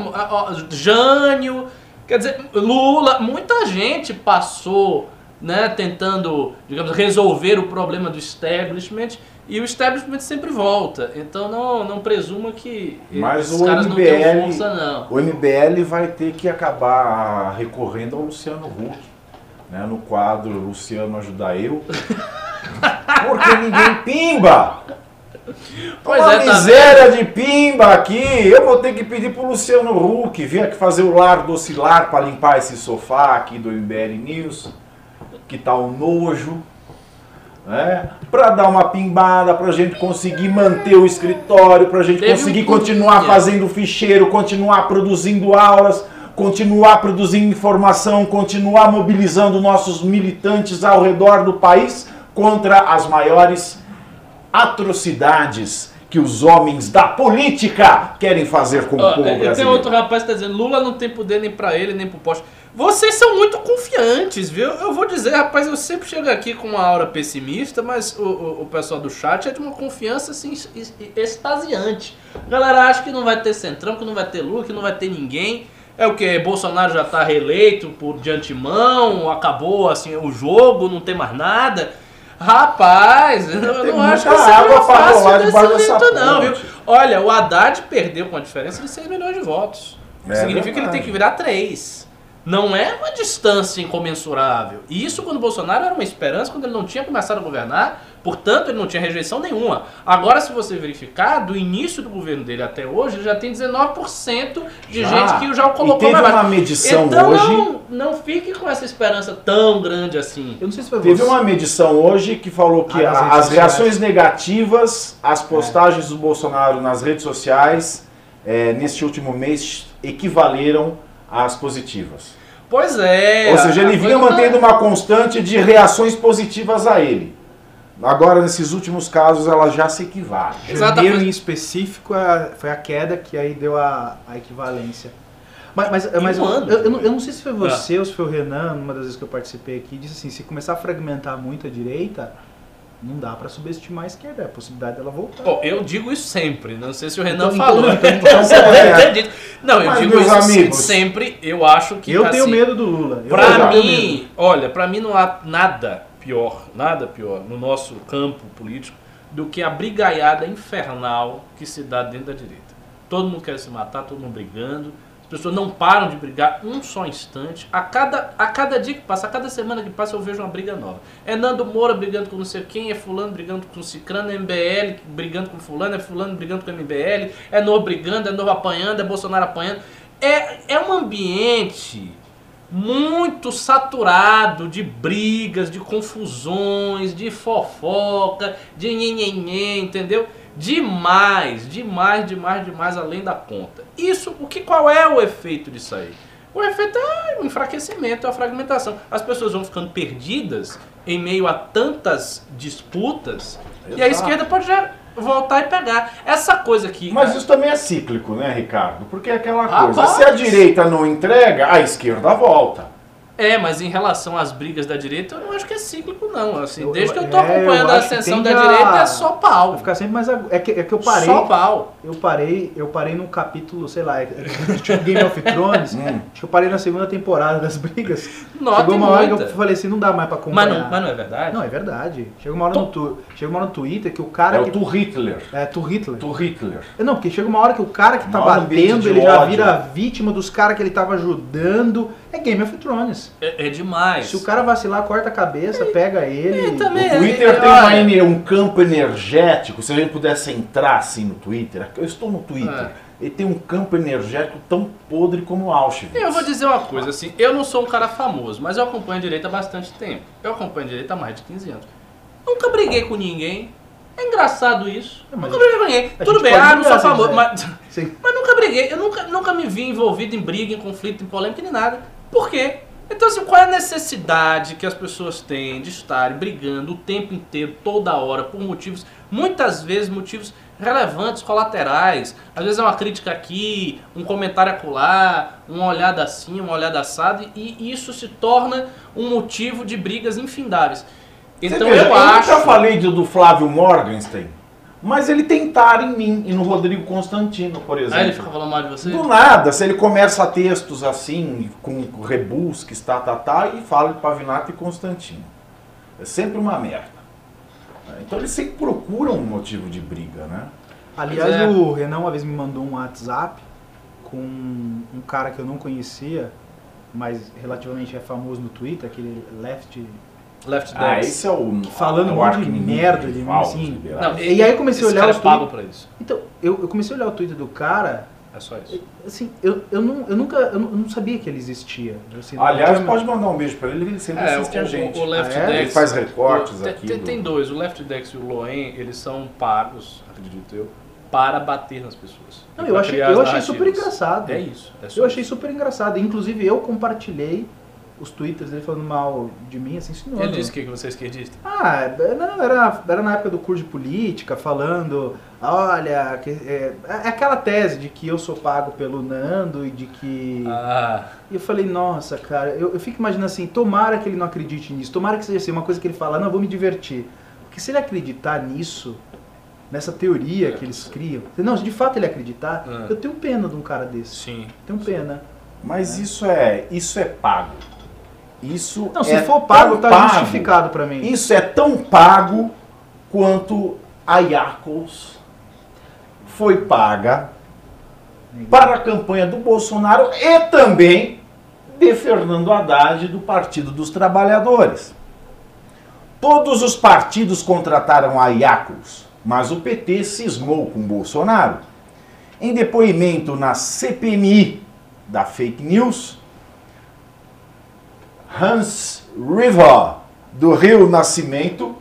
Jânio, quer dizer, Lula, muita gente passou né, tentando, digamos, resolver o problema do establishment e o establishment sempre volta. Então não, não presuma que Mas esses o caras não têm MBL força, não. O MBL vai ter que acabar recorrendo ao Luciano Huck, né, no quadro Luciano Ajuda Eu, porque ninguém pimba. Pois Uma é, tá miséria de pimba aqui. Eu vou ter que pedir pro Luciano Huck vir aqui fazer o lar docilar para limpar esse sofá aqui do MBL News, que tá um nojo. né? Para dar uma pimbada, para a gente conseguir manter o escritório, para a gente Teve um conseguir pulinho. continuar fazendo ficheiro, continuar produzindo aulas, continuar produzindo informação, continuar mobilizando nossos militantes ao redor do país contra as maiores atrocidades que os homens da política querem fazer com o povo é, tem brasileiro. outro rapaz que tá dizendo, Lula não tem poder nem pra ele, nem pro poste. Vocês são muito confiantes, viu? Eu vou dizer, rapaz, eu sempre chego aqui com uma aura pessimista, mas o, o, o pessoal do chat é de uma confiança assim, extasiante. A galera acha que não vai ter Centrão, que não vai ter Lula, que não vai ter ninguém. É o que? Bolsonaro já tá reeleito por de antemão, acabou assim o jogo, não tem mais nada. Rapaz, eu não acho que seja água fácil jeito, não, viu? Olha, o Haddad perdeu com a diferença de 6 milhões de votos. É significa que ele verdade. tem que virar 3. Não é uma distância incomensurável. E isso quando o Bolsonaro era uma esperança, quando ele não tinha começado a governar, portanto ele não tinha rejeição nenhuma. Agora, se você verificar, do início do governo dele até hoje, ele já tem 19% de Já. gente que já o E colocou teve mais uma medição então, hoje. Não, não fique com essa esperança tão grande assim. Eu não sei se foi Teve você. uma medição hoje que falou que Ah, a- as reações negativas às postagens do Bolsonaro nas redes sociais é, neste último mês equivaleram às positivas. Pois é. Ou seja, ele vinha tá- mantendo uma constante de reações positivas a ele. Agora, nesses últimos casos, ela já se equivale. Exato, Janeiro foi- em específico a- foi a queda que aí deu a, a equivalência. Mas, mas, mas um eu, eu, eu não, eu não sei se foi Ah. você ou se foi o Renan, numa das vezes que eu participei aqui, disse assim, se começar a fragmentar muito a direita, não dá pra subestimar a esquerda, é a possibilidade dela voltar. Bom, eu digo isso sempre. Não sei se o Renan Então- falou. então- então- Você então- dito. Não, eu Mas, digo isso amigos, sempre. Eu acho que. eu tenho assim, medo do Lula. Tenho medo. mim, olha, pra mim não há nada pior, nada pior no nosso campo político do que a brigaiada infernal que se dá dentro da direita. Todo mundo quer se matar, todo mundo brigando. As pessoas não param de brigar um só instante. A cada, a cada dia que passa, a cada semana que passa, eu vejo uma briga nova. É Nando Moura brigando com não sei quem, é fulano brigando com cicrano, é MBL brigando com fulano, é fulano brigando com MBL, é novo brigando, é novo apanhando, é Bolsonaro apanhando. É, é um ambiente muito saturado de brigas, de confusões, de fofoca, de nhenhenhen, entendeu? Demais, demais, demais, demais além da conta. Isso, o que qual é o efeito disso aí? O efeito é o enfraquecimento, é a fragmentação. As pessoas vão ficando perdidas em meio a tantas disputas e a Exato. esquerda pode já voltar e pegar. Essa coisa aqui. Mas isso também é cíclico, né, Ricardo? Porque é aquela Rapaz. coisa, se a direita não entrega, a esquerda volta. É, mas em relação às brigas da direita, eu não acho que é cíclico, não. Assim, Eu- desde que eu tô é, acompanhando eu a ascensão da a- direita, é só pau. Vai ficar sempre mais agu- é que, é que eu parei, Só pau. eu parei, eu parei num capítulo, sei lá, é- é tipo Game of Thrones. Hum. Acho que eu parei na segunda temporada das brigas. Nota Chegou uma hora que eu falei assim, não dá mais pra Mas acompanhar. não, mas não é verdade? Não, é verdade. Chega uma hora no, tu, chega uma hora no Twitter que o cara É o que. tu Hitler. É, tu Hitler. Tu Hitler. Não, porque chega uma hora que o cara que tá batendo, ele já ódio. vira vítima dos caras que ele tava ajudando. É Game of Thrones. É, é demais. Se o cara vacilar, corta a cabeça, pega ele. É, também. O Twitter tem uma ener- um campo energético, se a gente pudesse entrar assim no Twitter, eu estou no Twitter, É. ele tem um campo energético tão podre como Auschwitz. Eu vou dizer uma coisa, assim, eu não sou um cara famoso, mas eu acompanho a direita há bastante tempo. Eu acompanho a direita há mais de 15 anos. Nunca briguei com ninguém. É engraçado isso. É, mas nunca briguei com ninguém. Tudo bem, ah, não sou famoso, quiser. mas, mas nunca briguei. Eu nunca, nunca me vi envolvido em briga, em conflito, em polêmica, nem nada. Por quê? Então, assim, qual é a necessidade que as pessoas têm de estarem brigando o tempo inteiro, toda hora, por motivos, muitas vezes motivos relevantes, colaterais. Às vezes é uma crítica aqui, um comentário acolá, uma olhada assim, uma olhada assada, e, isso se torna um motivo de brigas infindáveis. Então veja, eu, eu acho. nunca falei do, do Flávio Morgenstern, mas ele tem tara em mim e no Rodrigo Constantino, por exemplo. Aí ele fica falando mal de você? Do nada, se ele começa textos assim, com rebusques, tá, tá, tá, e fala de Pavinato e Constantino. É sempre uma merda. Então eles sempre procuram um motivo de briga, né? Aliás, é. o Renan uma vez me mandou um WhatsApp com um cara que eu não conhecia, mas relativamente é famoso no Twitter, aquele Left. Left Ah, Dance. esse é o. Falando é um o monte de merda de mim, assim. Não, E aí eu comecei a esse olhar cara os é pago pra isso. Então, eu, eu comecei a olhar o Twitter do cara É só isso. Assim, eu, eu, não, eu nunca eu não, eu não sabia que ele existia. Assim, Aliás, não pode mandar um beijo pra ele, ele sempre É, assiste a gente. O, Left Ah, é? Dex. Ele faz recortes o- aqui Tem, do- tem dois, o Left Dex e o Loen, eles são pagos, acredito eu, para bater nas pessoas. Não, eu achei, eu achei super engraçado. É isso. É Eu achei isso. super engraçado. Inclusive, eu compartilhei os twitters dele falando mal de mim, assim, senhor. Ele disse que que você é esquerdista. Ah, não, era, era na época do curso de política, falando, olha, que- é, é aquela tese de que eu sou pago pelo Nando e de que... Ah, E eu falei, nossa, cara, eu, eu fico imaginando assim, tomara que ele não acredite nisso, tomara que seja assim, uma coisa que ele fala, não, eu vou me divertir. Porque se ele acreditar nisso, nessa teoria que eles criam, não, se de fato ele acreditar, Ah. eu tenho pena de um cara desse. sim. Tenho pena. Mas isso é, isso é pago. Isso Não, se é for pago, tão tá justificado pra mim. Isso é tão pago quanto a Iacos foi paga para a campanha do Bolsonaro e também de Fernando Haddad do Partido dos Trabalhadores. Todos os partidos contrataram a Iacos, mas o PT cismou com Bolsonaro. Em depoimento na CPMI da fake news, Hans River, do Rio Nascimento,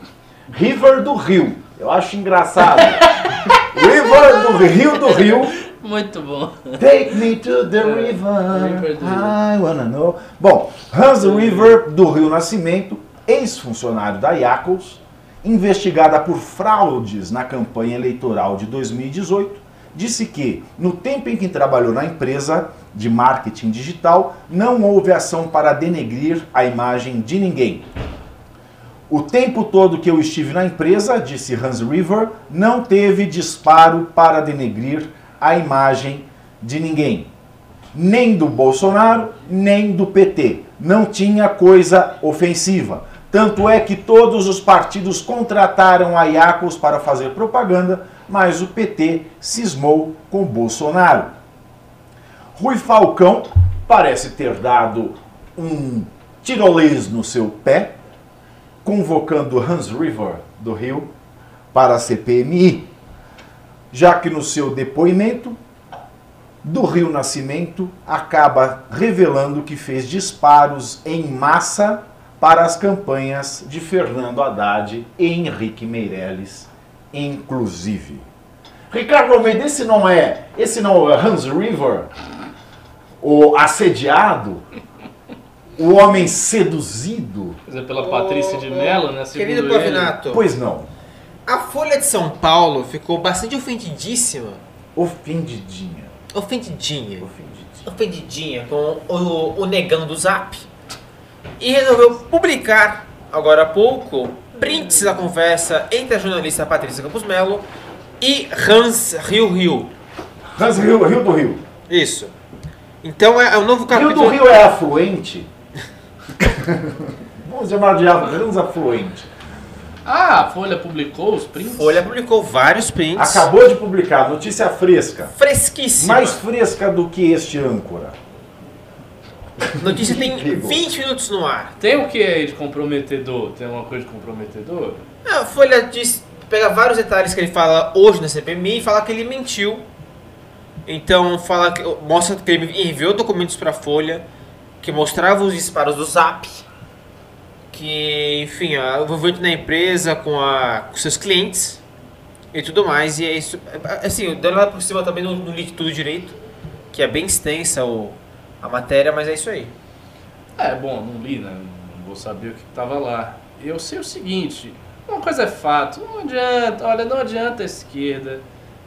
River do Rio. Eu acho engraçado. River do Rio do Rio. Muito bom. Take me to the É, river. River do I wanna know. Bom, Hans River do Rio Nascimento, ex-funcionário da Iacos, investigada por fraudes na campanha eleitoral de 2018, disse que, no tempo em que trabalhou na empresa de marketing digital, não houve ação para denegrir a imagem de ninguém. O tempo todo que eu estive na empresa, disse Hans River, não teve disparo para denegrir a imagem de ninguém. Nem do Bolsonaro, nem do PT. Não tinha coisa ofensiva. Tanto é que todos os partidos contrataram a Iacos para fazer propaganda, mas o PT cismou com Bolsonaro. Rui Falcão parece ter dado um tirolês no seu pé, convocando Hans River do Rio para a CPMI, já que no seu depoimento do Rio Nascimento acaba revelando que fez disparos em massa para as campanhas de Fernando Haddad e Henrique Meirelles, inclusive. Ricardo Almeida, esse não é, esse não é Hans River, o assediado, o homem seduzido? Quer dizer, pela Patrícia de Mello, né? Querido. Pavinato, Pois não, a Folha de São Paulo ficou bastante ofendidíssima. ofendidinha. Ofendidinha. Ofendidinha. Ofendidinha com o, o negão do Zap. E resolveu publicar, agora há pouco, prints da conversa entre a jornalista Patrícia Campos Melo e Hans Rio Rio. Hans Rio, Rio do Rio. Isso. Então é, é um novo Rio capítulo. do Rio é afluente? Vamos chamar de Hans afluente. Ah, a Folha publicou os prints? Folha publicou vários prints. Acabou de publicar, notícia fresca. Fresquíssima. Mais fresca do que este âncora. Notícia tem Ligou. 20 minutos no ar. Tem o que aí de comprometedor? Tem alguma coisa de comprometedor? A Folha diz, pega vários detalhes que ele fala hoje na CPMI e fala que ele mentiu. Então fala que, mostra que ele enviou documentos para a Folha que mostravam os disparos do Zap. Que, enfim, o envolvimento na empresa com, a, com seus clientes e tudo mais. E é isso. É, Assim, dando lá por cima também não, não li tudo direito, que é bem extensa o, a matéria, mas é isso aí. É, bom, não li, né? Não vou saber o que tava lá. Eu sei o seguinte, uma coisa é fato, não adianta, olha, não adianta a esquerda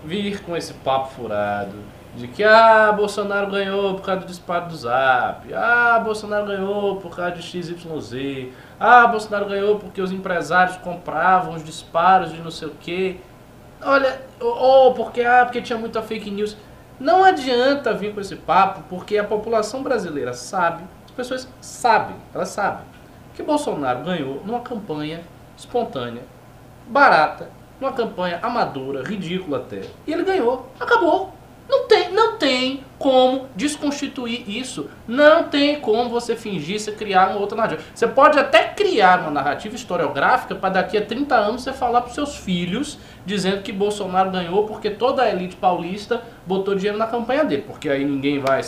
vir com esse papo furado de que, ah, Bolsonaro ganhou por causa do disparo do Zap, ah, Bolsonaro ganhou por causa de XYZ, ah, Bolsonaro ganhou porque os empresários compravam os disparos de não sei o quê. Olha, ou porque, ah, porque tinha muita fake news. Não adianta vir com esse papo, porque a população brasileira sabe, as pessoas sabem, elas sabem, que Bolsonaro ganhou numa campanha espontânea, barata, numa campanha amadora, ridícula até. E ele ganhou. Acabou. Não tem, não tem como desconstituir isso. Não tem como você fingir você criar uma outra narrativa. Você pode até criar uma narrativa historiográfica para daqui a 30 anos você falar para seus filhos dizendo que Bolsonaro ganhou porque toda a elite paulista botou dinheiro na campanha dele. Porque aí ninguém vai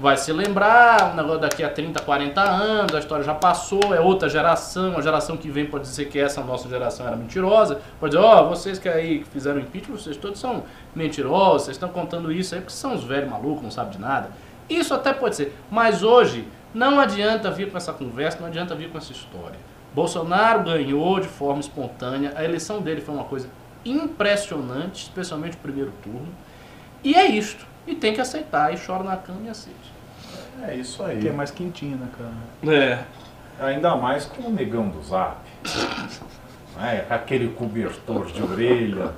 vai se lembrar, um negócio daqui a 30, 40 anos, a história já passou, é outra geração, a geração que vem pode dizer que essa nossa geração era mentirosa, pode dizer, ó, oh, vocês que aí fizeram impeachment, vocês todos são mentirosos, vocês estão contando isso aí porque são os velhos malucos, não sabem de nada. Isso até pode ser, mas hoje não adianta vir com essa conversa, não adianta vir com essa história. Bolsonaro ganhou de forma espontânea, a eleição dele foi uma coisa impressionante, especialmente o primeiro turno, e é isto. E tem que aceitar, e chora na cama e aceite. É isso aí. Que é mais quentinho na cama. É. Ainda mais com o negão do zap. é, aquele cobertor de orelha.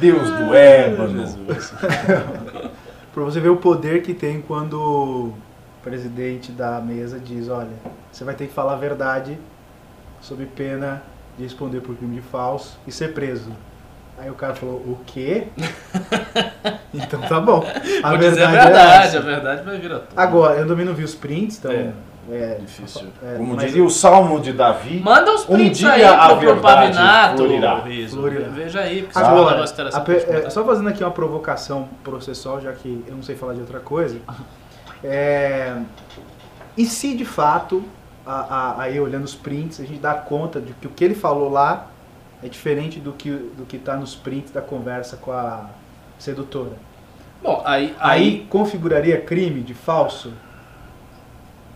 Deus do ébano. pra você ver o poder que tem quando o presidente da mesa diz, olha, você vai ter que falar a verdade sob pena de responder por crime de falso e ser preso. Aí o cara falou, o quê? então tá bom. A Vou verdade, a verdade, é a verdade vai vir a tudo. Agora, eu também não vi os prints, então. É. É difícil. É, Como diria eu... o Salmo de Davi. Manda os prints um dia aí pro, pro Pavinato. Veja aí, porque Agora, é é, Só fazendo aqui uma provocação processual, já que eu não sei falar de outra coisa. É, e se de fato, aí olhando os prints, a gente dá conta de que o que ele falou lá é diferente do que do que está nos prints da conversa com a sedutora. Bom, aí, aí, aí configuraria crime de falso?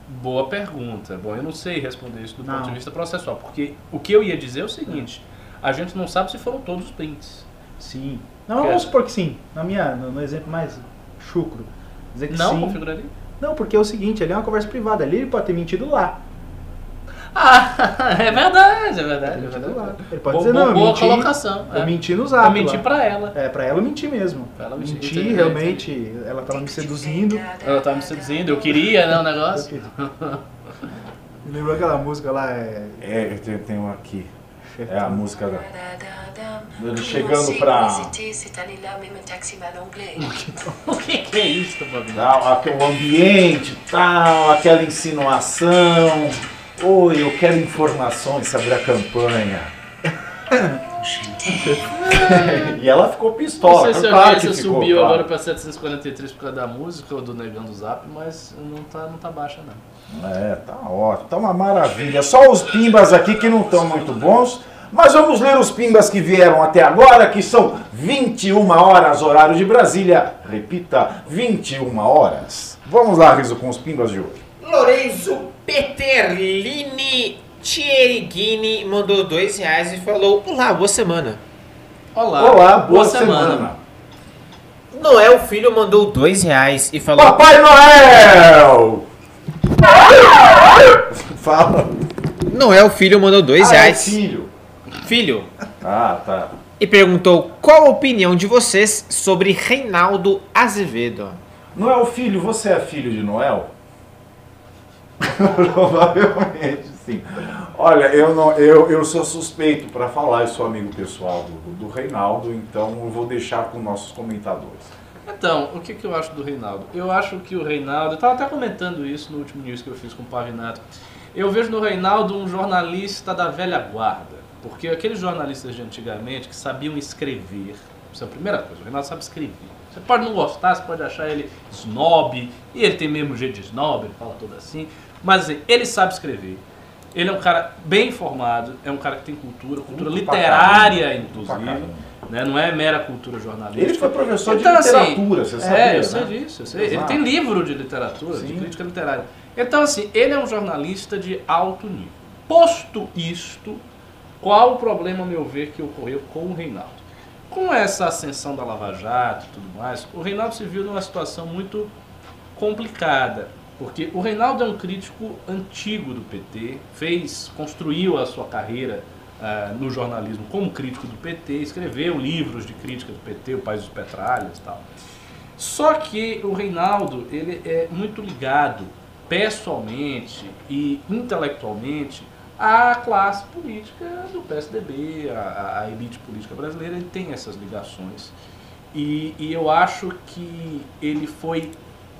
Boa pergunta. Bom, eu não sei responder isso do não. ponto de vista processual, porque o que eu ia dizer é o seguinte: a gente não sabe se foram todos os prints. Sim. Não, vamos supor que sim. Na minha, no, no exemplo mais chucro. Dizer que não sim. configuraria? Não, porque é o seguinte, ali é uma conversa privada. Ali ele pode ter mentido lá. Ah, é verdade, é verdade. É verdade. Ele pode dizer, não, boa menti, colocação. Eu é. menti no zap. Eu menti lá. pra ela. É, pra ela eu menti mesmo. Pra ela menti, menti realmente, ela tava me seduzindo. Ela tava me seduzindo, eu queria, né, o negócio. Lembrou aquela música lá? É, é eu tenho, tenho aqui. É a música da... Ele chegando pra... o que, que é isso, Bob? O ambiente, tal, aquela insinuação... Oi, eu quero informações sobre a campanha. e ela ficou pistola. Não sei se a audiência subiu claro. agora para 743 por causa da música ou do Negando Zap, mas não tá, não tá baixa não. É, tá ótimo, tá uma maravilha. Só os pimbas aqui que não estão muito bons, mas vamos ler os pimbas que vieram até agora, que são 21 horas, horário de Brasília. Repita, 21 horas. Vamos lá, Riso, com os pimbas de hoje. Lorenzo Peterlini Thierigini mandou dois reais e falou: Olá, boa semana. Olá, Olá boa, boa semana. semana. Noel Filho mandou dois reais e falou: Papai Noel! Fala. Noel Filho mandou dois ah, é reais. É filho. Filho. Ah, tá. E perguntou qual a opinião de vocês sobre Reinaldo Azevedo. Noel Filho, você é filho de Noel? Provavelmente sim. Olha, eu, não, eu, eu sou suspeito para falar, eu sou amigo pessoal do, do Reinaldo, então eu vou deixar com nossos comentadores. Então, o que, que eu acho do Reinaldo? Eu acho que o Reinaldo, eu estava até comentando isso no último news que eu fiz com o Pavinato, eu vejo no Reinaldo um jornalista da velha guarda, porque aqueles jornalistas de antigamente que sabiam escrever, isso é a primeira coisa, o Reinaldo sabe escrever. Você pode não gostar, você pode achar ele snob, e ele tem mesmo jeito de snob, ele fala tudo assim, mas assim, ele sabe escrever. Ele é um cara bem informado, é um cara que tem cultura, cultura Muito literária, inclusive. Né? Não é mera cultura jornalística. Ele foi professor então, de assim, literatura, assim, você sabe? É, eu sei disso, eu sei. Ele tem livro de literatura, Sim. de crítica literária. Então, assim, ele é um jornalista de alto nível. Posto isto, qual o problema, a meu ver, que ocorreu com o Reinaldo? Com essa ascensão da Lava Jato e tudo mais, o Reinaldo se viu numa situação muito complicada. Porque o Reinaldo é um crítico antigo do PT, fez, construiu a sua carreira uh, no jornalismo como crítico do PT, escreveu livros de crítica do PT, o País dos Petralhas e tal. Só que o Reinaldo ele é muito ligado pessoalmente e intelectualmente à classe política do PSDB, à, à elite política brasileira, ele tem essas ligações. E, e eu acho que ele foi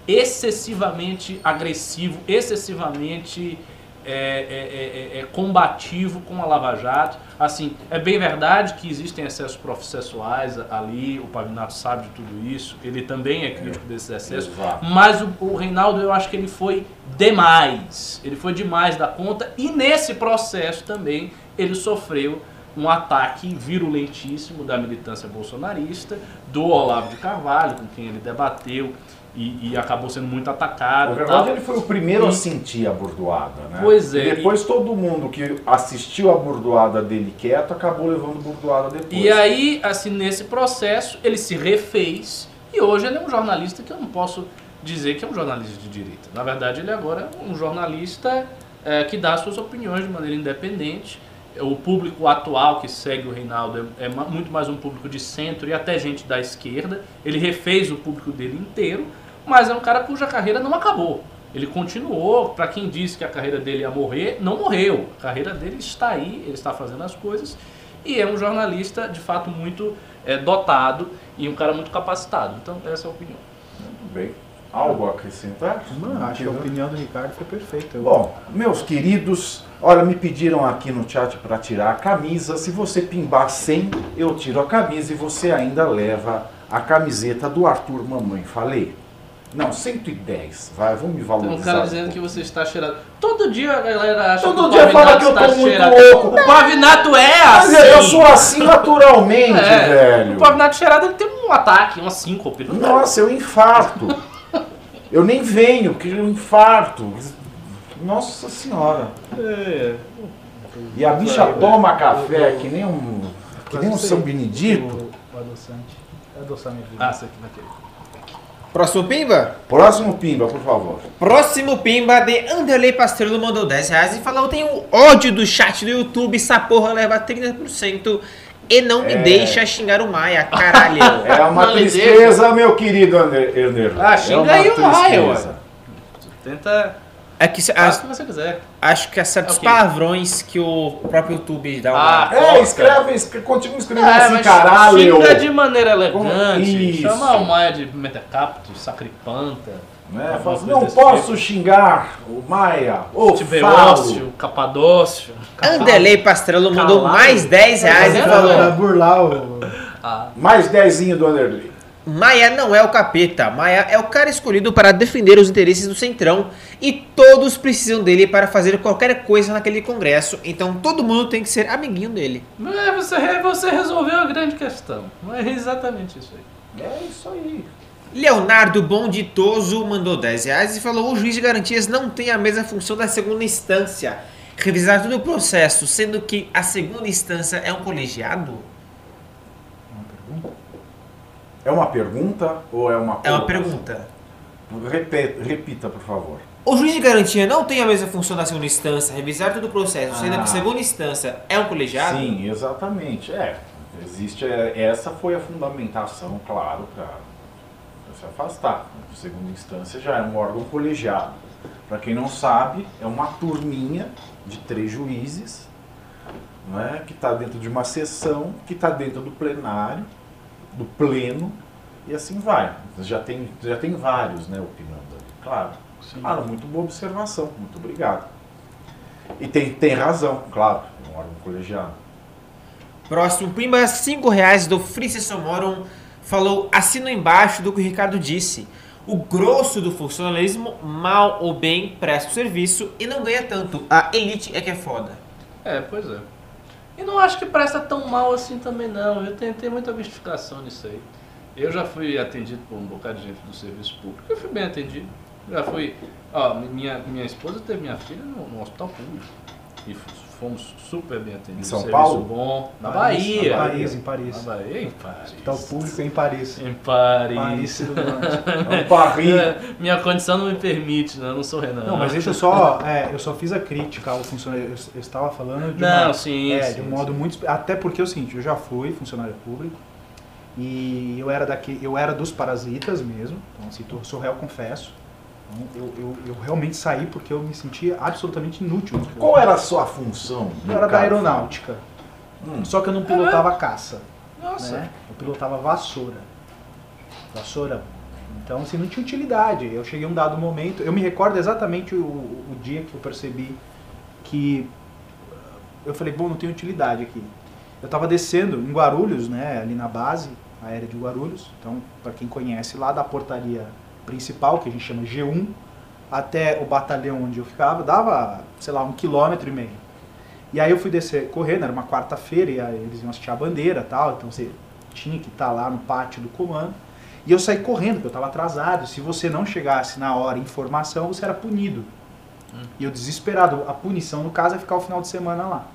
excessivamente agressivo, excessivamente é, é, é, é, combativo com a Lava Jato. Assim, é bem verdade que existem excessos processuais ali, o Pavinato sabe de tudo isso, ele também é crítico desses excessos, Exato. mas o, o Reinaldo eu acho que ele foi demais, ele foi demais da conta e nesse processo também ele sofreu um ataque virulentíssimo da militância bolsonarista, do Olavo de Carvalho, com quem ele debateu e, e acabou sendo muito atacado. Na e verdade, tal. ele foi o primeiro E- a sentir a burdoada, né? Pois é, E depois todo mundo que assistiu a burdoada dele quieto acabou levando burdoada depois. E aí, assim, nesse processo, ele se refez e hoje ele é um jornalista que eu não posso dizer que é um jornalista de direita. Na verdade, ele agora é um jornalista é, que dá suas opiniões de maneira independente. O público atual que segue o Reinaldo é, é muito mais um público de centro e até gente da esquerda. Ele refez o público dele inteiro, mas é um cara cuja carreira não acabou. Ele continuou, para quem disse que a carreira dele ia morrer, não morreu. A carreira dele está aí, ele está fazendo as coisas e é um jornalista de fato muito é, dotado e um cara muito capacitado. Então, essa é a opinião. Bem. Algo a acrescentar? Não, acho que a opinião do Ricardo foi perfeita. Bom, meus queridos, olha, me pediram aqui no chat para tirar a camisa. Se você pimbar 100, eu tiro a camisa e você ainda leva a camiseta do Arthur Mamãe. Falei? Não, 110. Vai, vamos me Tem valorizar. um cara dizendo que você está cheirado. Todo dia a galera acha Todo que dia o fala que eu tô está muito cheirado. louco. O Pavinato é Mas assim. eu sou assim naturalmente, É, velho. O Pavinato cheirado ele tem um ataque, uma síncope. Nossa, eu infarto. Eu nem venho, porque eu infarto. Nossa senhora. É. E a bicha toma café que nem um. Que nem um São Benedito. O, o adoçante. É adoçamento. Ah, você aqui vai querer. Próximo Pimba? Próximo Pimba, por favor. Próximo Pimba de Anderley Pastrello mandou 10 reais e falou: Eu tenho ódio do chat do YouTube, essa porra leva 30% e não me É. deixa xingar o Maia, caralho. É uma Não tristeza, meu querido. Ander. Ah, é xinga uma aí o Maia, tristeza. Tenta. É que se- Faz o que você quiser. acho que há certos É o quê? palavrões que o próprio YouTube dá Ah, uma. É, Oscar. escreve, escreve continua escrevendo É, assim, mas caralho. xinga de maneira elegante. Chama o Maia de metacapto, sacripanta, Né? Fala assim, não desse posso xingar o Maia, o Tibeócio, Falo. Capadócio. Anderley Pastrello mandou Calado. mais 10 reais e vendo? falou: pra burlar o. Ah, Mais dezinho do Anderley. Maia não é o capeta, Maia é o cara escolhido para defender os interesses do Centrão e todos precisam dele para fazer qualquer coisa naquele congresso, então todo mundo tem que ser amiguinho dele. mas você, você resolveu a grande questão. É exatamente isso aí. É isso aí. Leonardo Bonditoso mandou 10 reais e falou: o juiz de garantias não tem a mesma função da segunda instância. Revisar todo o processo, sendo que a segunda instância é um colegiado? É uma pergunta ou é uma É uma pergunta. Repita, repita, por favor. O juiz de garantia não tem a mesma função da segunda instância, revisar todo o processo, sendo que Ah. a segunda instância é um colegiado? Sim, exatamente. É, existe. é, Essa foi a fundamentação, claro, para se afastar. A segunda instância já é um órgão colegiado. Para quem não sabe, é uma turminha de três juízes não é, que está dentro de uma sessão, que está dentro do plenário, do pleno, e assim vai. Já tem, já tem vários né, opinando ali, claro. Claro, muito boa observação, muito obrigado. E tem, tem razão, claro, é um órgão colegiado. Próximo, prima 5 reais do Francis Moron falou, assino embaixo do que o Ricardo disse. O grosso do funcionalismo, mal ou bem, presta o serviço e não ganha tanto. A elite é que é foda. É, pois é. E não acho que presta tão mal assim também não. Eu tenho muita mistificação nisso aí. Eu já fui atendido por um bocado de gente do serviço público. Eu fui bem atendido. Já fui. Ó, minha, minha esposa teve minha filha no, no hospital público. E fomos super bem atendidos. Em São serviço Paulo? bom. Na Paris, Bahia. Em Paris, em Paris. Na Bahia, em Paris. Hospital público em Paris. Em Paris. Paris. É Paris. É, minha condição não me permite, né? Eu não sou Renan. Não, mas deixa eu só. É, eu só fiz a crítica ao funcionário. Eu, estava falando de, Não, uma, sim, é, sim, de um sim. modo muito. espe- Até porque é o seguinte, eu já fui funcionário público e eu era daqui, eu era dos parasitas mesmo. Então, assim, sou réu, confesso. Então, eu, eu, eu realmente saí porque eu me sentia absolutamente inútil. Qual era a sua função? Eu era da aeronáutica. Hum. Só que eu não pilotava caça. Nossa. Né? Eu pilotava vassoura. vassoura. Então, assim, não tinha utilidade. Eu cheguei a um dado momento, eu me recordo exatamente o, o dia que eu percebi que eu falei, bom, não tem utilidade aqui. Eu estava descendo em Guarulhos, né, ali na base aérea de Guarulhos. Então, para quem conhece, lá da portaria principal, que a gente chama G1, até o batalhão onde eu ficava, dava, sei lá, um quilômetro e meio. E aí eu fui descer correndo, era uma quarta-feira, e aí eles iam assistir a bandeira tal, então você tinha que estar lá no pátio do comando. E eu saí correndo, porque eu estava atrasado. Se você não chegasse na hora em formação, você era punido. E eu desesperado, a punição no caso é ficar o final de semana lá.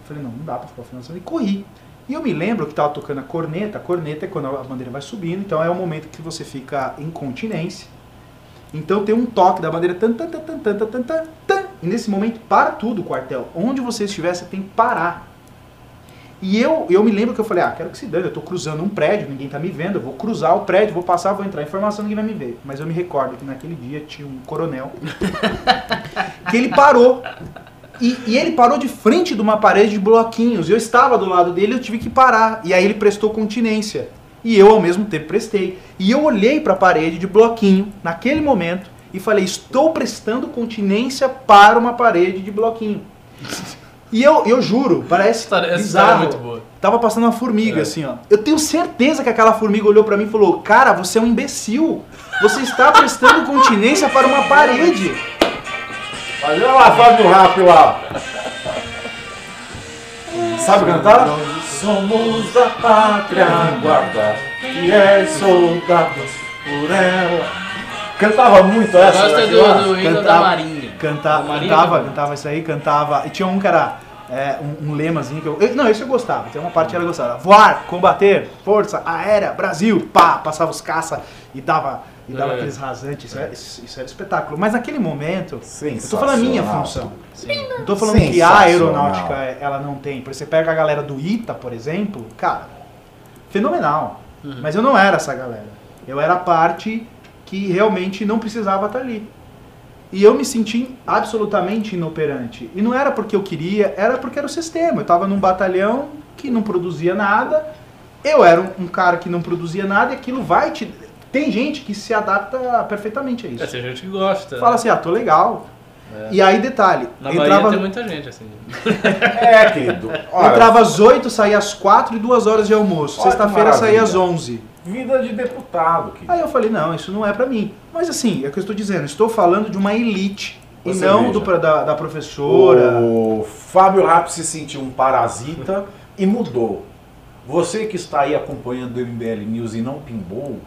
Eu falei, não, não dá pra ficar o final de semana. E corri. E eu me lembro que tava tocando a corneta. A corneta é quando a bandeira vai subindo, então é o momento que você fica em continência. Então tem um toque da bandeira, tan, tan, tan, tan, tan, tan, tan, tan, e nesse momento para tudo o quartel. Onde você estiver, você tem que parar. E eu, eu me lembro que eu falei, ah, quero que se dane, eu tô cruzando um prédio, ninguém tá me vendo, eu vou cruzar o prédio, vou passar, vou entrar em informação, ninguém vai me ver. Mas eu me recordo que naquele dia tinha um coronel que ele parou. E, e ele parou de frente de uma parede de bloquinhos. Eu estava do lado dele, eu tive que parar. E aí ele prestou continência. E eu ao mesmo tempo prestei. E eu olhei para a parede de bloquinho naquele momento e falei: "Estou prestando continência para uma parede de bloquinho". E eu, eu juro, parece História- essa história é bizarro. muito boa. Tava passando uma formiga É. assim, ó. Eu tenho certeza que aquela formiga olhou pra mim e falou: "Cara, você é um imbecil. Você está prestando continência para uma parede". Fazer uma lavagem do rap lá. Sabe cantar? Somos da pátria guarda, fiéis soldados por ela. Cantava muito essa. Gosta daqui do, lá? do hino da Cantava- Marinha. Canta, Da Marinha cantava, que- cantava isso aí, cantava. E tinha um que era é, um, um lemazinho que eu, eu- Não, esse eu gostava. Tem uma parte que ela gostava. Voar, combater, força, aérea, Brasil, pá, passava os caça e dava, e dava É. aqueles rasantes. Isso, era, isso, isso era espetáculo. Mas naquele momento, eu tô falando a minha função. Sim. Não tô falando que a aeronáutica ela não tem. Por exemplo, você pega a galera do ITA, por exemplo, cara, fenomenal. Uhum. Mas eu não era essa galera. Eu era a parte que realmente não precisava estar ali. E eu me senti absolutamente inoperante. E não era porque eu queria, era porque era o sistema. Eu estava num batalhão que não produzia nada. Eu era um, um cara que não produzia nada e aquilo vai te. Tem gente que se adapta perfeitamente a isso. É, tem gente que gosta. Fala assim, ah, tô legal. É. E aí, detalhe, Na Bahia entrava, tem muita gente assim. É, querido. Olha, entrava às 8, saía às 4 e duas horas de almoço. Sexta-feira saía às maravilha. 11. vida de deputado, querido. Aí eu falei, não, isso não é pra mim. Mas assim, é o que eu estou dizendo, estou falando de uma elite. E não veja. do, da, da professora. O Fábio Rapp se sentiu um parasita e mudou. Você que está aí acompanhando o MBL News e não pimbou,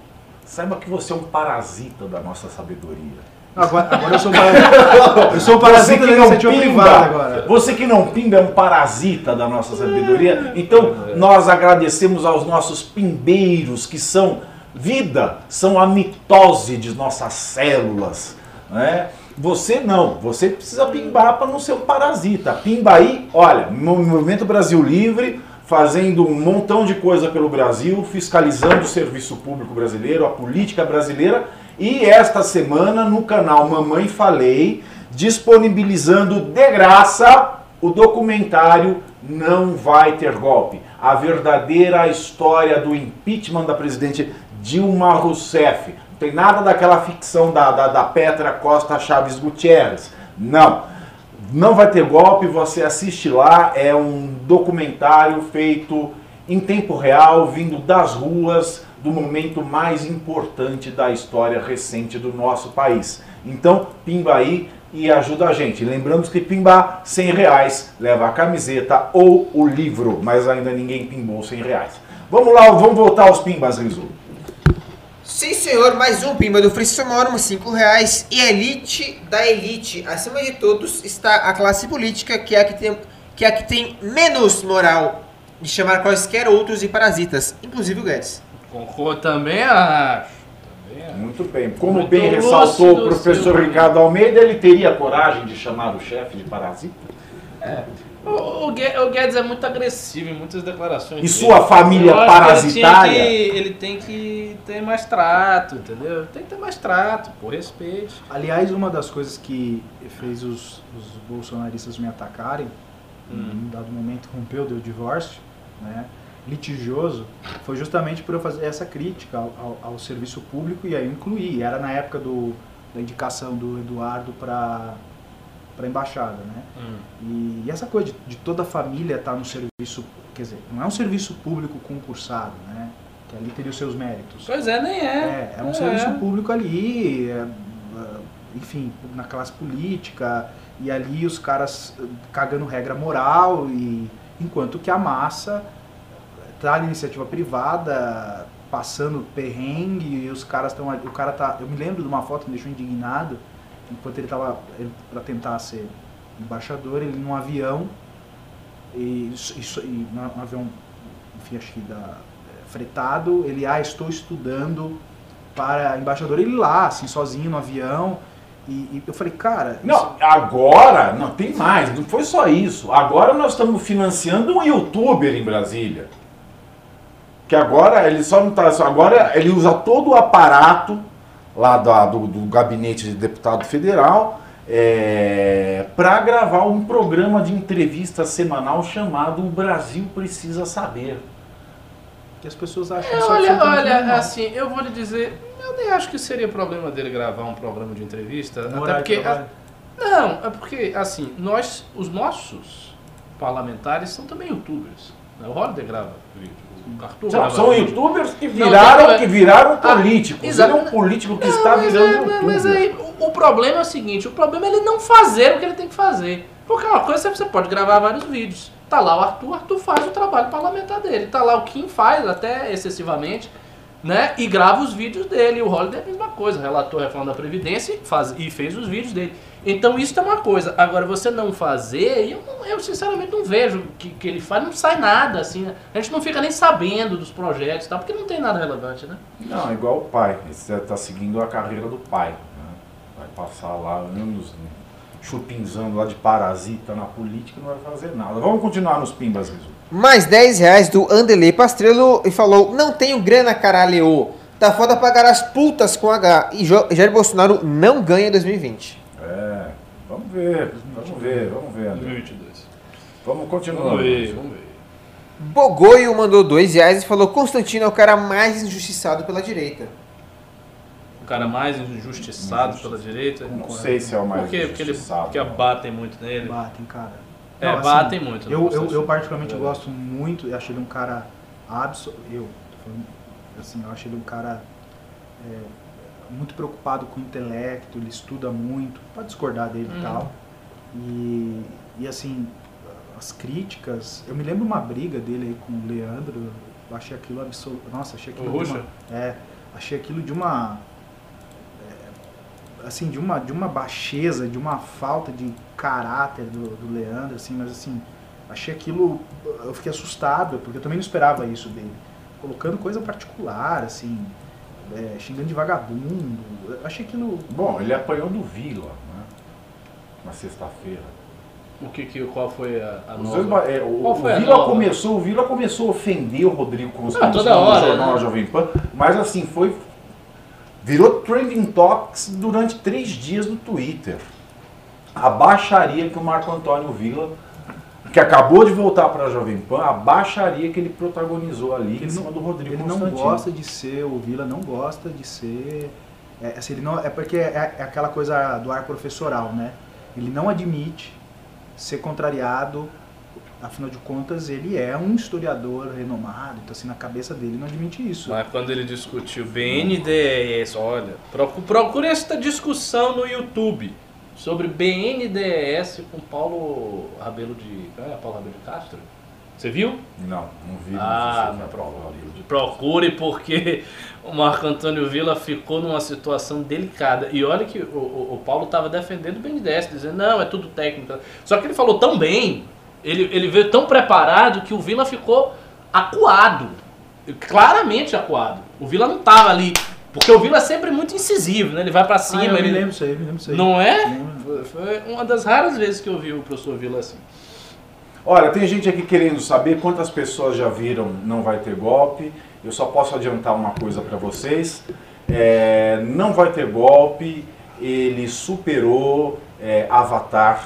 saiba que você é um parasita da nossa sabedoria. Agora, agora eu sou um parasita. Eu sou um parasita da iniciativa privada agora. Você que não pimba é um parasita da nossa sabedoria. Então, nós agradecemos aos nossos pimbeiros que são vida, são a mitose de nossas células. Né? Você não, você precisa pimbar para não ser um parasita. Pimba aí, olha, no Movimento Brasil Livre, fazendo um montão de coisa pelo Brasil, fiscalizando o serviço público brasileiro, a política brasileira. E esta semana no canal Mamãe Falei, disponibilizando de graça o documentário Não Vai Ter Golpe. A verdadeira história do impeachment da presidente Dilma Rousseff. Não tem nada daquela ficção da, da, da Petra Costa Chaves Gutierrez. Não. Não vai ter golpe, você assiste lá, é um documentário feito em tempo real, vindo das ruas do momento mais importante da história recente do nosso país. Então, pimba aí e ajuda a gente. Lembramos que pimbar 100 reais leva a camiseta ou o livro, mas ainda ninguém pimbou 100 reais. Vamos lá, vamos voltar aos pimbas, Rizu. Sim, senhor, mais um pimba do Free Sonorum, 5 reais. E a elite da elite, acima de todos, está a classe política, que é a que tem, que, é a que tem menos moral de chamar quaisquer outros de parasitas, inclusive o Guedes. Concordo também acho. Muito bem. Como Muito bem ressaltou o professor. Ricardo Almeida, ele teria coragem de chamar o chefe de parasita? O, o Gue- o Guedes é muito agressivo em muitas declarações. E dele. sua família Eu acho que parasitária? Ele, que, ele tem que ter mais trato, entendeu? Tem que ter mais trato, por respeito. Aliás, uma das coisas que fez os, os bolsonaristas me atacarem, Hum. em um dado momento rompeu, deu divórcio, né? litigioso foi justamente por eu fazer essa crítica ao, ao- ao serviço público e aí eu incluí. Era na época do, da indicação do Eduardo para a embaixada, né? Hum. E, e essa coisa de, de toda a família estar no serviço, quer dizer, não é um serviço público concursado, né? Que ali teria os seus méritos. Pois é, nem é. É, é um serviço público ali, é, é, enfim, na classe política, e ali os caras eh, cagando regra moral, e enquanto que a massa tá na iniciativa privada, passando perrengue, e os caras estão ali, o cara tá, eu me lembro de uma foto que me deixou indignado, enquanto ele tava, para tentar ser embaixador, ele num avião, e, isso, isso- e num avião, enfim, acho que da, fretado, ele, ah, estou estudando para embaixador, ele lá, assim, sozinho no avião, e, e eu falei, cara, Não, agora, não, tem mais, não foi só isso. Agora nós estamos financiando um youtuber em Brasília. Que agora ele só não tá. Agora ele usa todo o aparato lá da- do, do gabinete de deputado federal para gravar um programa de entrevista semanal chamado O Brasil Precisa Saber. que as pessoas acham É, olha, absolutamente olha, normal. assim, eu vou lhe dizer, eu nem acho que seria problema dele gravar um programa de entrevista, até Moral de porque trabalho. Não, é porque, assim, nós, os nossos parlamentares são também youtubers. né? O Holiday grava vídeo, Arthur São, grava são youtubers que Não, viraram, não, é- que viraram Ah, políticos. exato. Ele é um político que Não, está virando é, youtuber. Mas aí, o, o problema é o seguinte, o problema é ele não fazer o que ele tem que fazer. Porque uma coisa é você pode gravar vários vídeos. Tá lá o Arthur, o Arthur faz o trabalho parlamentar dele. Tá lá o Kim faz, até excessivamente, né? E grava os vídeos dele. O Holiday é a mesma coisa, relatou a reforma da Previdência e, faz, e fez os vídeos dele. Então isso é uma coisa. Agora, você não fazer, eu, não- eu sinceramente não vejo que, que ele faz, não sai nada, assim. né? A gente não fica nem sabendo dos projetos e tal, porque não tem nada relevante, né? Não, é igual o pai. Você está seguindo a carreira do pai. né? Vai passar lá anos né, chupinzando lá de parasita na política e não vai fazer nada. Vamos continuar nos pimbas, Riso. Mais 10 reais do Anderley Pastrello e falou: Não tenho grana, caralho. Tá foda pagar as putas com H. E Jair Bolsonaro não ganha em 2020. É, vamos ver, vamos ver, vamos ver. André. 2022. Vamos continuar. Vamos ver, vamos ver. Bogoio mandou 2 reais e falou: Constantino é o cara mais injustiçado pela direita. O cara mais injustiçado pela direita. Não sei se é o mais Por quê? Porque, ele, injustiçado, porque não. batem muito nele. Batem, cara. É, Não, assim, batem muito. Eu, eu, eu particularmente É. gosto muito, eu acho ele um cara abso... Eu, tô falando assim, eu acho ele um cara é, muito preocupado com o intelecto, ele estuda muito, pode discordar dele Uhum. e tal. E, e assim, as críticas, eu me lembro uma briga dele aí com o Leandro, eu achei aquilo absoluto. Nossa, achei aquilo O de uma, é, achei aquilo de uma é, assim, de uma de uma baixeza, de uma falta de caráter do, do Leandro, assim, mas assim, achei aquilo, eu fiquei assustado, porque eu também não esperava isso dele. Colocando coisa particular, assim, é, xingando de vagabundo. Eu achei aquilo. Bom, ele apanhou do Vila, né? Na sexta-feira. O que, que, qual foi a, a nova? dois é, o, Qual o foi a Vila nova? começou, o Vila começou a ofender o Rodrigo Constantino Ah, toda hora, no jornal né? Jovem Pan, mas assim, foi. Virou trending topics durante três dias no Twitter. A baixaria que o Marco Antônio Vila, que acabou de voltar para a Jovem Pan, a baixaria que ele protagonizou ali em Ele cima não- do Rodrigo Ele não gosta de ser, o Vila não gosta de ser. É, assim, ele não, é porque é, é aquela coisa do ar professoral, né? Ele não admite ser contrariado, afinal de contas, ele é um historiador renomado, então assim, na cabeça dele não admite isso. Mas quando ele discutiu BNDES, olha, procu- procure essa discussão no YouTube sobre BNDES com Paulo Rabelo de. Qual é? Paulo Rabelo de Castro? Você viu? Não, não vi. Ah, não Paulo Rabelo. Procure porque o Marco Antônio Villa ficou numa situação delicada. E olha que o, o- Paulo estava defendendo o BNDES, dizendo, não, é tudo técnico. Só que ele falou tão bem, ele, ele veio tão preparado que o Villa ficou acuado. Claramente acuado. O Villa não estava ali. Porque o Villa é sempre muito incisivo, né? Ele vai pra Ah, cima, eu me ele. lembro isso aí, me lembro isso aí. Não é? Foi- uma das raras vezes que eu vi o professor Villa assim. Olha, tem gente aqui querendo saber quantas pessoas já viram Não Vai Ter Golpe. Eu só posso adiantar uma coisa para vocês. É, não vai ter golpe. Ele superou é, Avatar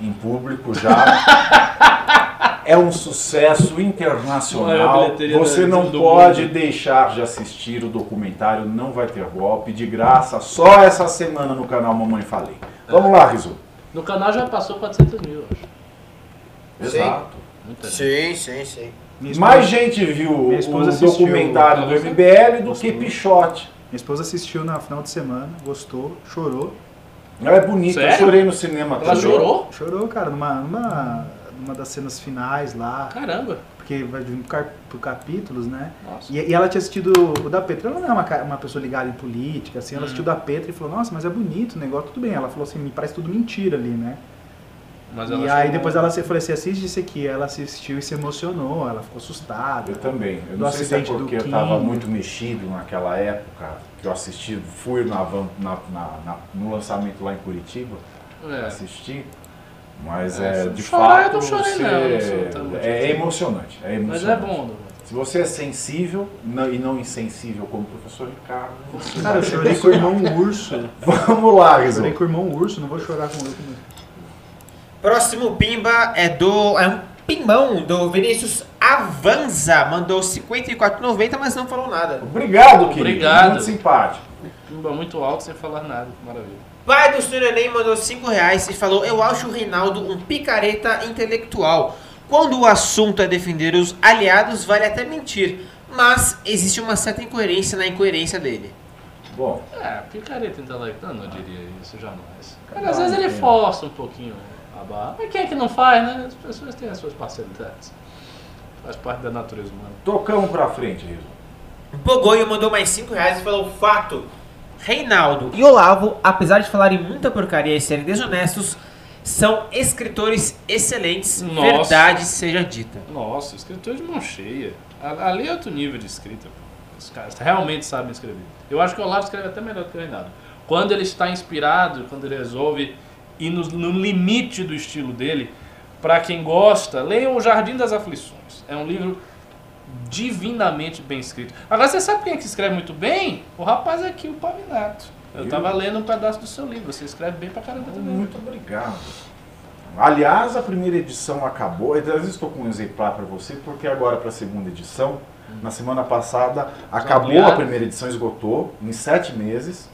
em público já. é um sucesso internacional. bilheteria Você não pode deixar de assistir o documentário Não Vai Ter Golpe, de graça, só essa semana no canal Mamãe Falei. Vamos lá, Rizu. No canal já passou 400 mil, eu acho. Exato. Sim, sim, sim. Esposa, Mais gente viu o documentário do? MBL do que. Pichote. minha esposa assistiu na final de semana, gostou, chorou. Ela é bonita, eu Sério? chorei no cinema Ela também. chorou? Chorou, cara, numa, numa, numa das cenas finais lá, Caramba. porque vai vir por, capítulos, né? Nossa. E, e ela tinha assistido o da Petra. Ela não é uma, uma pessoa ligada em política, assim. Ela Hum. assistiu o da Petra e falou, nossa, mas é bonito o negócio, tudo bem. Ela falou assim, me parece tudo mentira ali, né? Mas e aí depois ela se falou assim, assiste isso aqui. Ela assistiu e se emocionou, ela ficou assustada. Eu também. Eu não sei se é porque eu estava muito mexido naquela época, que eu assisti, fui na, van- na- na- na- no lançamento lá em Curitiba, É. assisti. Mas É, é, de chorar eu fato, não chorei você- não, não sou tão é, assim. emocionante. É Mas emocionante. é bom. Se você é sensível não- e não insensível como o professor Ricardo, você Cara, eu chorei com o irmão urso. Vamos lá, Rizzo. Chorei com o irmão urso, não vou chorar com ele. Próximo pimba é do. É um pimbão do Vinícius Avanza. Mandou 54,90, mas não falou nada. Obrigado, querido. Obrigado. Muito simpático. Pimba muito alto sem falar nada, maravilha. Pai do Senhor Enem mandou 5 reais e falou: Eu acho o Reinaldo um picareta intelectual. Quando o assunto é defender os aliados, vale até mentir. Mas existe uma certa incoerência na incoerência dele. Bom, É, picareta intelectual, não diria isso jamais. Cada às vezes ele força um pouquinho a barra. Mas quem é que não faz, né? As pessoas têm as suas parcialidades. Faz parte da natureza humana. tocamos pra frente, Rizzo. Bogoio mandou mais 5 reais e falou: Fato. Reinaldo e Olavo, apesar de falarem muita porcaria e serem desonestos, são escritores excelentes. Nossa. Verdade seja dita. Nossa, escritor de mão cheia. Ali é outro nível de escrita. Os caras realmente sabem escrever. Eu acho que o Olavo escreve até melhor do que o Reinaldo. Quando ele está inspirado, quando ele resolve ir no, no limite do estilo dele, para quem gosta, leiam O Jardim das Aflições. É um livro divinamente bem escrito. Agora, você sabe quem é que escreve muito bem? O rapaz aqui, o Pavinato. Eu Viu? tava lendo um pedaço do seu livro. Você escreve bem pra caramba também. Muito obrigado. Aliás, a primeira edição acabou. Às vezes estou com um exemplar para você, porque agora para a segunda edição, na semana passada, acabou a primeira edição, esgotou em sete meses.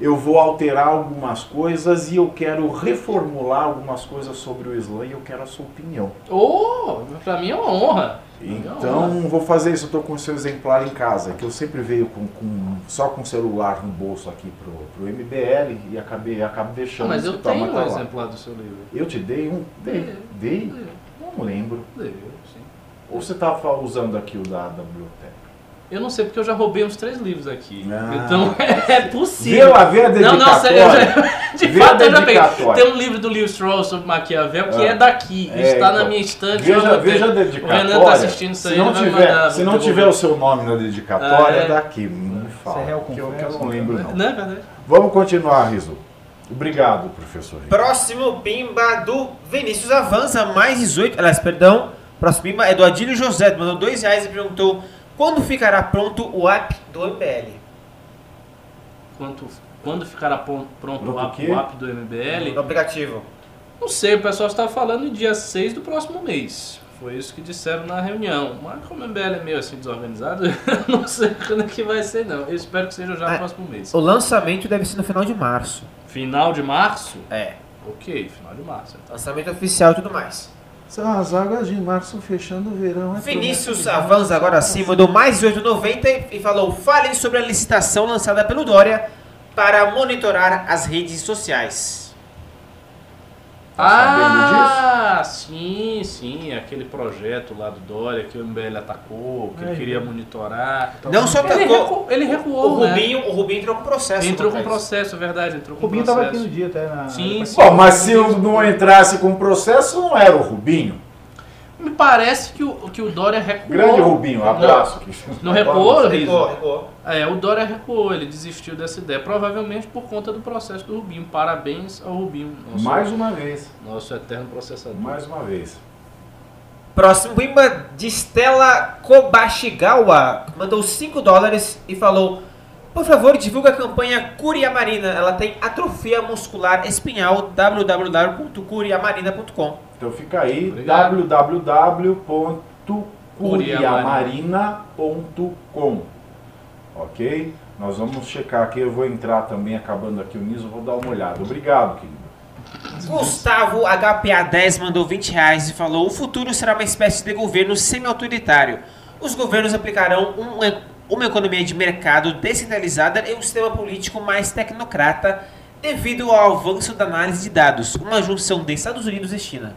Eu vou alterar algumas coisas e eu quero reformular algumas coisas sobre o Islã e eu quero a sua opinião. Oh, pra mim é uma honra. Então, vou fazer isso. Eu estou com o seu exemplar em casa, que eu sempre veio com, com- só com o celular no bolso aqui pro, pro MBL e acabei acabo deixando. mas eu tenho tá um lá. exemplar do seu livro. Eu te dei um? Dei. Dei? Não lembro. deu, sim. Ou você estava usando aqui o da, da biblioteca? Eu não sei porque eu já roubei uns três livros aqui. Ah. Então é Vê possível. vê a Não, dedicatória. não, sério, eu já, de Vê fato eu já peguei. Tem um livro do Lewis Strauss sobre Maquiavel que Ah. é daqui. É, está na então, minha estante. Veja, veja a O dedicatória. Renan tá assistindo isso aí, se não ele vai tiver, mandar, se não tiver o seu nome na dedicatória, Ah, é. é daqui. Me fala. Você é que eu, que eu não lembro, não. Não é verdade? Vamos continuar, Riso. Obrigado, professor. Riso. Próximo pimba do Vinícius Avança, mais 18. Aliás, perdão. Próximo pimba é do Adílio José, mandou 2 reais e perguntou quando ficará pronto o app do MBL. Quanto, quando ficará pronto Pronto o o app, o app do MBL? No aplicativo. Não sei, o pessoal está falando em dia 6 do próximo mês. Foi isso que disseram na reunião. Mas como o MBL é meio assim desorganizado, eu não sei quando é que vai ser não. Eu espero que seja já no Ah. próximo mês. O lançamento deve ser no final de março. Final de março? É. Ok, final de março. então. Lançamento oficial e tudo mais. São as águas de março fechando o verão. é Vinícius Avança agora sim mandou mais 18,90 e falou: falem sobre a licitação lançada pelo Dória para monitorar as redes sociais. Tá Ah, sim, sim. Aquele projeto lá do Dória que o MBL atacou, que ele É, queria é. monitorar. Não só Ele, atacou. recu- ele O recuou, né? Rubinho, o Rubinho entrou com processo. Entrou com processo, é verdade. Entrou O com Rubinho tava aqui no dia até na. Sim, na- sim. Bom, mas se eu não entrasse com processo, não era o Rubinho. Me parece que o, que o Dória recuou. Grande Rubinho, abraço. Não recuou, Riso? Recuou, recuou. É, o Dória recuou, ele desistiu dessa ideia, provavelmente por conta do processo do Rubinho. Parabéns ao Rubinho, nosso, Mais uma vez. nosso eterno processador. Mais uma vez. Próximo pimba de Stella Kobashigawa mandou 5 dólares e falou: Por favor, divulga a campanha Curia Marina. Ela tem atrofia muscular espinhal www.curiamarina.com. Então fica aí www.curiamarina.com Ok? Nós vamos checar aqui, eu vou entrar também, acabando aqui o Niso, vou dar uma olhada. Obrigado, querido. Gustavo HPA10 mandou 20 reais e falou: O futuro será uma espécie de governo semi-autoritário. Os governos aplicarão um- uma economia de mercado descentralizada e um sistema político mais tecnocrata devido ao avanço da análise de dados, uma junção de Estados Unidos e China.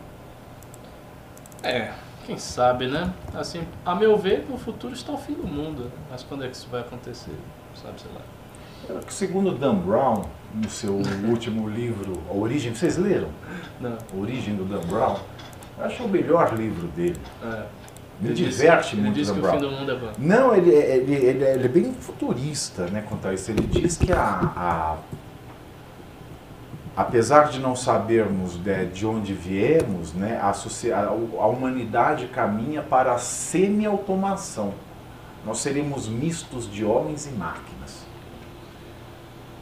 É, quem sabe, né? Assim, a meu ver, no futuro está o fim do mundo. Mas quando é que isso vai acontecer? Sabe, sei lá. Segundo Dan Brown, no seu último livro, A Origem, vocês leram? Não, A Origem do Dan Brown? Eu acho o melhor livro dele. é. Me Ele disse- diverte Ele muito disse Dan que o fim Brown. do mundo é bom. Não, ele, ele, ele, ele é bem futurista, né, quanto a isso. Ele diz que a, a- apesar de não sabermos né, de onde viemos, né, a, a, humanidade caminha para a semi-automação. Nós seremos mistos de homens e máquinas.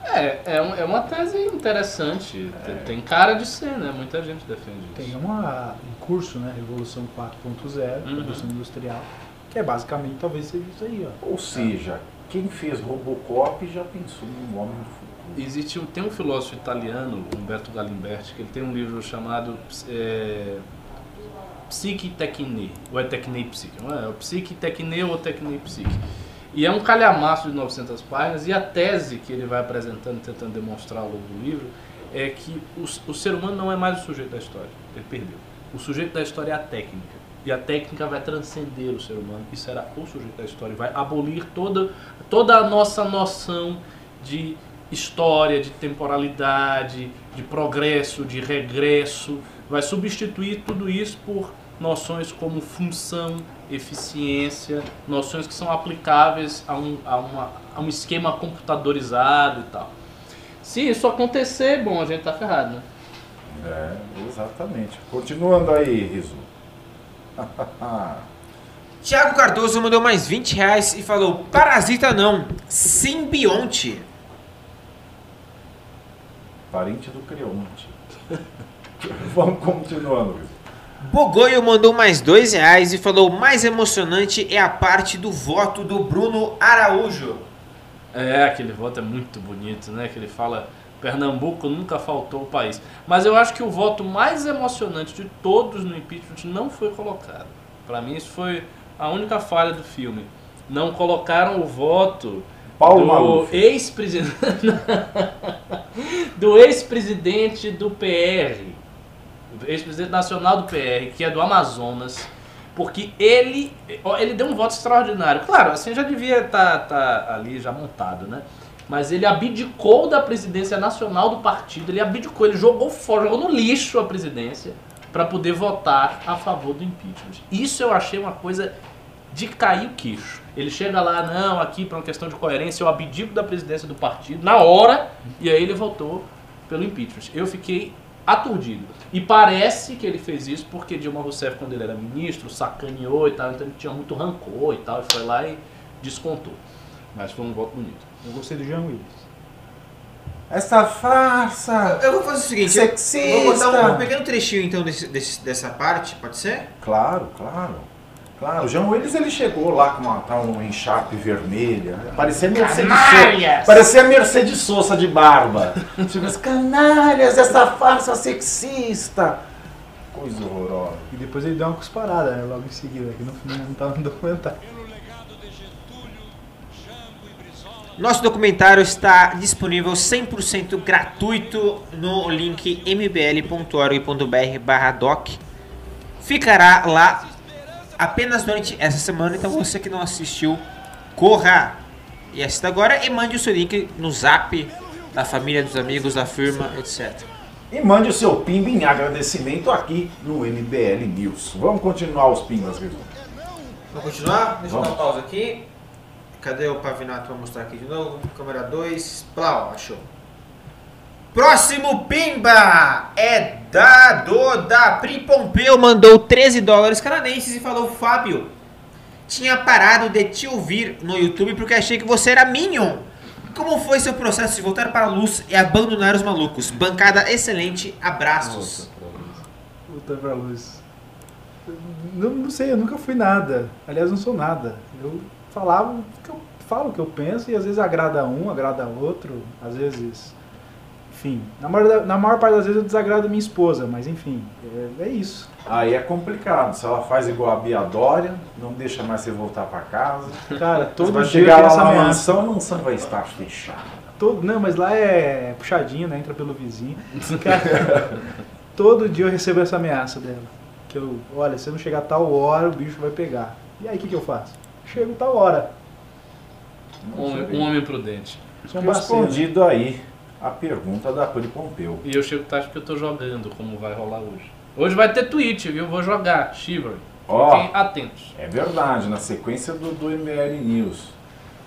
É, é, um- é uma tese interessante. Tem, tem cara de ser, né? Muita gente defende isso. Tem uma, um curso, né? Revolução 4.0, Uhum. Revolução Industrial, que é basicamente talvez seja isso aí, ó. Ou seja, quem fez Robocop já pensou no homem do futuro. Existe tem um filósofo italiano, Umberto Galimberti, que ele tem um livro chamado é, Psique Tecne, ou é Tecne Psique, não é? É Psique Tecne ou Tecne Psique. E é um calhamaço de 900 páginas, e a tese que ele vai apresentando, tentando demonstrar ao longo do livro, é que o, o ser humano não é mais o sujeito da história, ele perdeu. O sujeito da história é a técnica, e a técnica vai transcender o ser humano, e será o sujeito da história, vai abolir toda, toda a nossa noção de história, de temporalidade, de progresso, de regresso, vai substituir tudo isso por noções como função, eficiência, noções que são aplicáveis a um, a uma, a um esquema computadorizado e tal. Se isso acontecer, bom, a gente tá ferrado, né? É, exatamente. Continuando aí, Riso. Tiago Cardoso mandou mais 20 reais e falou: Parasita não, simbionte. Parente do Creonte. Vamos continuando, Riso. Bogoio mandou mais dois reais e falou: mais emocionante é a parte do voto do Bruno Araújo. É, aquele voto é muito bonito, né? Que ele fala Pernambuco nunca faltou o país. Mas eu acho que o voto mais emocionante de todos no impeachment não foi colocado. Para mim isso foi a única falha do filme. Não colocaram o voto Paulo do Maluf. ex-presidente do ex-presidente do PR, ex-presidente nacional do PR, que é do Amazonas, porque ele ele deu um voto extraordinário. Claro, assim já devia estar ali já montado, né? Mas ele abdicou da presidência nacional do partido, ele abdicou, ele jogou fora, jogou no lixo a presidência para poder votar a favor do impeachment. Isso eu achei uma coisa de cair o queixo. Ele chega lá, não, aqui por uma questão de coerência, eu abdico da presidência do partido na hora, e aí ele votou pelo impeachment. Eu fiquei aturdido. E parece que ele fez isso porque Dilma Rousseff, quando ele era ministro, sacaneou e tal, então ele tinha muito rancor e tal, e foi lá e descontou. Mas foi um voto bonito. Eu gostei do Jean Willis. Essa farsa! Eu vou fazer o seguinte: eu Sexista! vou botar um pequeno trechinho então desse- desse- dessa parte, pode ser? Claro, claro. Claro, o João Willis ele chegou lá com uma, com um enxape vermelha. Parecia Mercedes Sosa. Parecia Mercedes Sosa de barba. Tipo, as canalhas, essa farsa sexista. Coisa horrorosa. E depois ele deu uma cusparada, né? Logo em seguida, que no final não tava no documentário. Nosso documentário está disponível 100% gratuito no link mbl.org.br barra doc. Ficará lá apenas durante essa semana, então você que não assistiu, corra e assista agora e mande o seu link no zap da família, dos amigos, da firma, etc. E mande o seu pimba em agradecimento aqui no MBL News. Vamos continuar os pimbas, Riso. Vamos continuar? Deixa eu dar Vamos. uma pausa aqui. Cadê o Pavinato pra mostrar aqui de novo? Câmera 2. Plau, achou. Próximo Pimba é dado da Pri Pompeu. Mandou 13 dólares canadenses e falou: Fábio, tinha parado de te ouvir no YouTube porque achei que você era Minion. Como foi seu processo de voltar para a luz e abandonar os malucos? Bancada excelente, abraços. voltando pra luz. Não, não sei, eu nunca fui nada. Aliás, não sou nada. Eu falava o que eu falo o que eu penso e às vezes agrada um, agrada outro, às vezes. Enfim, na maior, na maior parte das vezes eu desagrado minha esposa, mas enfim, é, é isso. Aí é complicado. Se ela faz igual a Bia Dória, não deixa mais você voltar pra casa. Cara, Você todo vai dia chegar lá essa na mansão, a mansão vai estar fechada. Todo, não, mas lá é puxadinho, né? Entra pelo vizinho. Cara, todo dia eu recebo essa ameaça dela. Que eu, olha, se eu não chegar a tal hora, o bicho vai pegar. E aí o que, que eu faço? Chego tal hora. Um, homem- um homem prudente. Um. Respondido aí a pergunta da Pri Pompeu. E eu chego tarde porque eu tô jogando, como vai rolar hoje. Hoje vai ter tweet, viu? Vou jogar, Shivery. Ó. Fiquem atentos. É verdade, na sequência do, do ML News.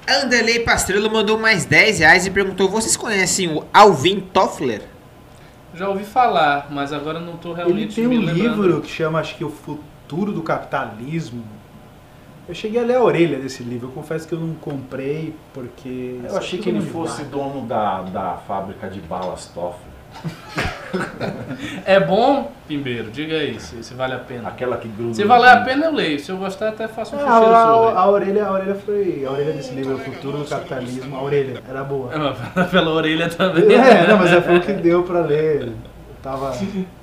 Anderley Pastrello mandou mais 10 reais e perguntou: vocês conhecem o Alvin Toffler? Já ouvi falar, mas agora não tô Ele realmente tem um lembrando. livro que chama, acho que, O Futuro do Capitalismo. Eu cheguei a ler a orelha desse livro. Eu confesso que eu não comprei porque. Eu achei que ele fosse dono da, da fábrica de balas Toffler. É bom, Pimbeiro? Diga aí se, se vale a pena. Aquela que gruda. Se no valer a pena, eu leio. Se eu gostar, até faço um Ah, a, sobre. a, a orelha, a orelha foi. A orelha desse livro, O Futuro do Capitalismo. A orelha, era boa. É, Pela orelha também. É, não, mas é foi o que deu pra ler. Eu tava.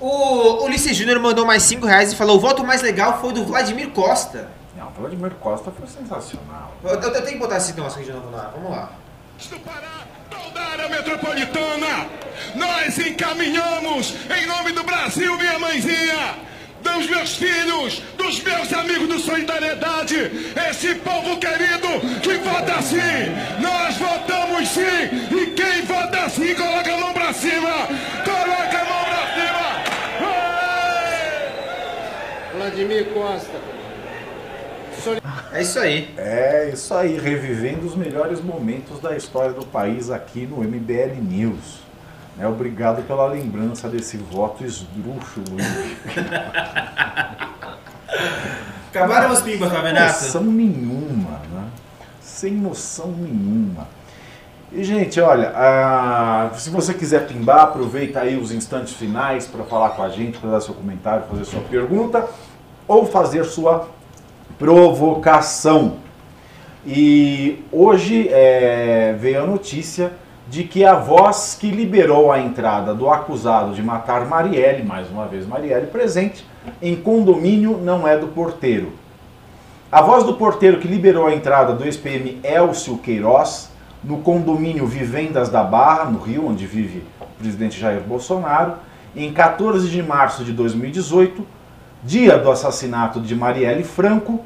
O Ulisses Júnior mandou mais 5 reais e falou: o voto mais legal foi do Vladimir Costa. Não, o Vladimir Costa foi sensacional. Eu, eu- eu tenho que botar esse negócio aqui de novo lá. Vamos lá. do Pará, toda a área metropolitana, nós encaminhamos em nome do Brasil, minha mãezinha, dos meus filhos, dos meus amigos do Solidariedade, esse povo querido que vota sim, nós votamos sim, e quem vota sim, coloca a mão pra cima, coloca a mão pra cima. Oi! Vladimir Costa. É isso aí. É isso aí, revivendo os melhores momentos da história do país aqui no MBL News. É, obrigado pela lembrança desse voto esdrúxulo. Acabaram os pimbas, Sem Cavenato? noção nenhuma, né? Sem noção nenhuma. E, gente, olha, ah, se você quiser pimbar, aproveita aí os instantes finais para falar com a gente, para dar seu comentário, fazer sua pergunta ou fazer sua provocação. E hoje é, veio a notícia de que a voz que liberou a entrada do acusado de matar Marielle, mais uma vez Marielle presente, em condomínio não é do porteiro. A voz do porteiro que liberou a entrada do ex-PM Elcio Queiroz no condomínio Vivendas da Barra, no Rio, onde vive o presidente Jair Bolsonaro, em 14 de março de 2018, dia do assassinato de Marielle Franco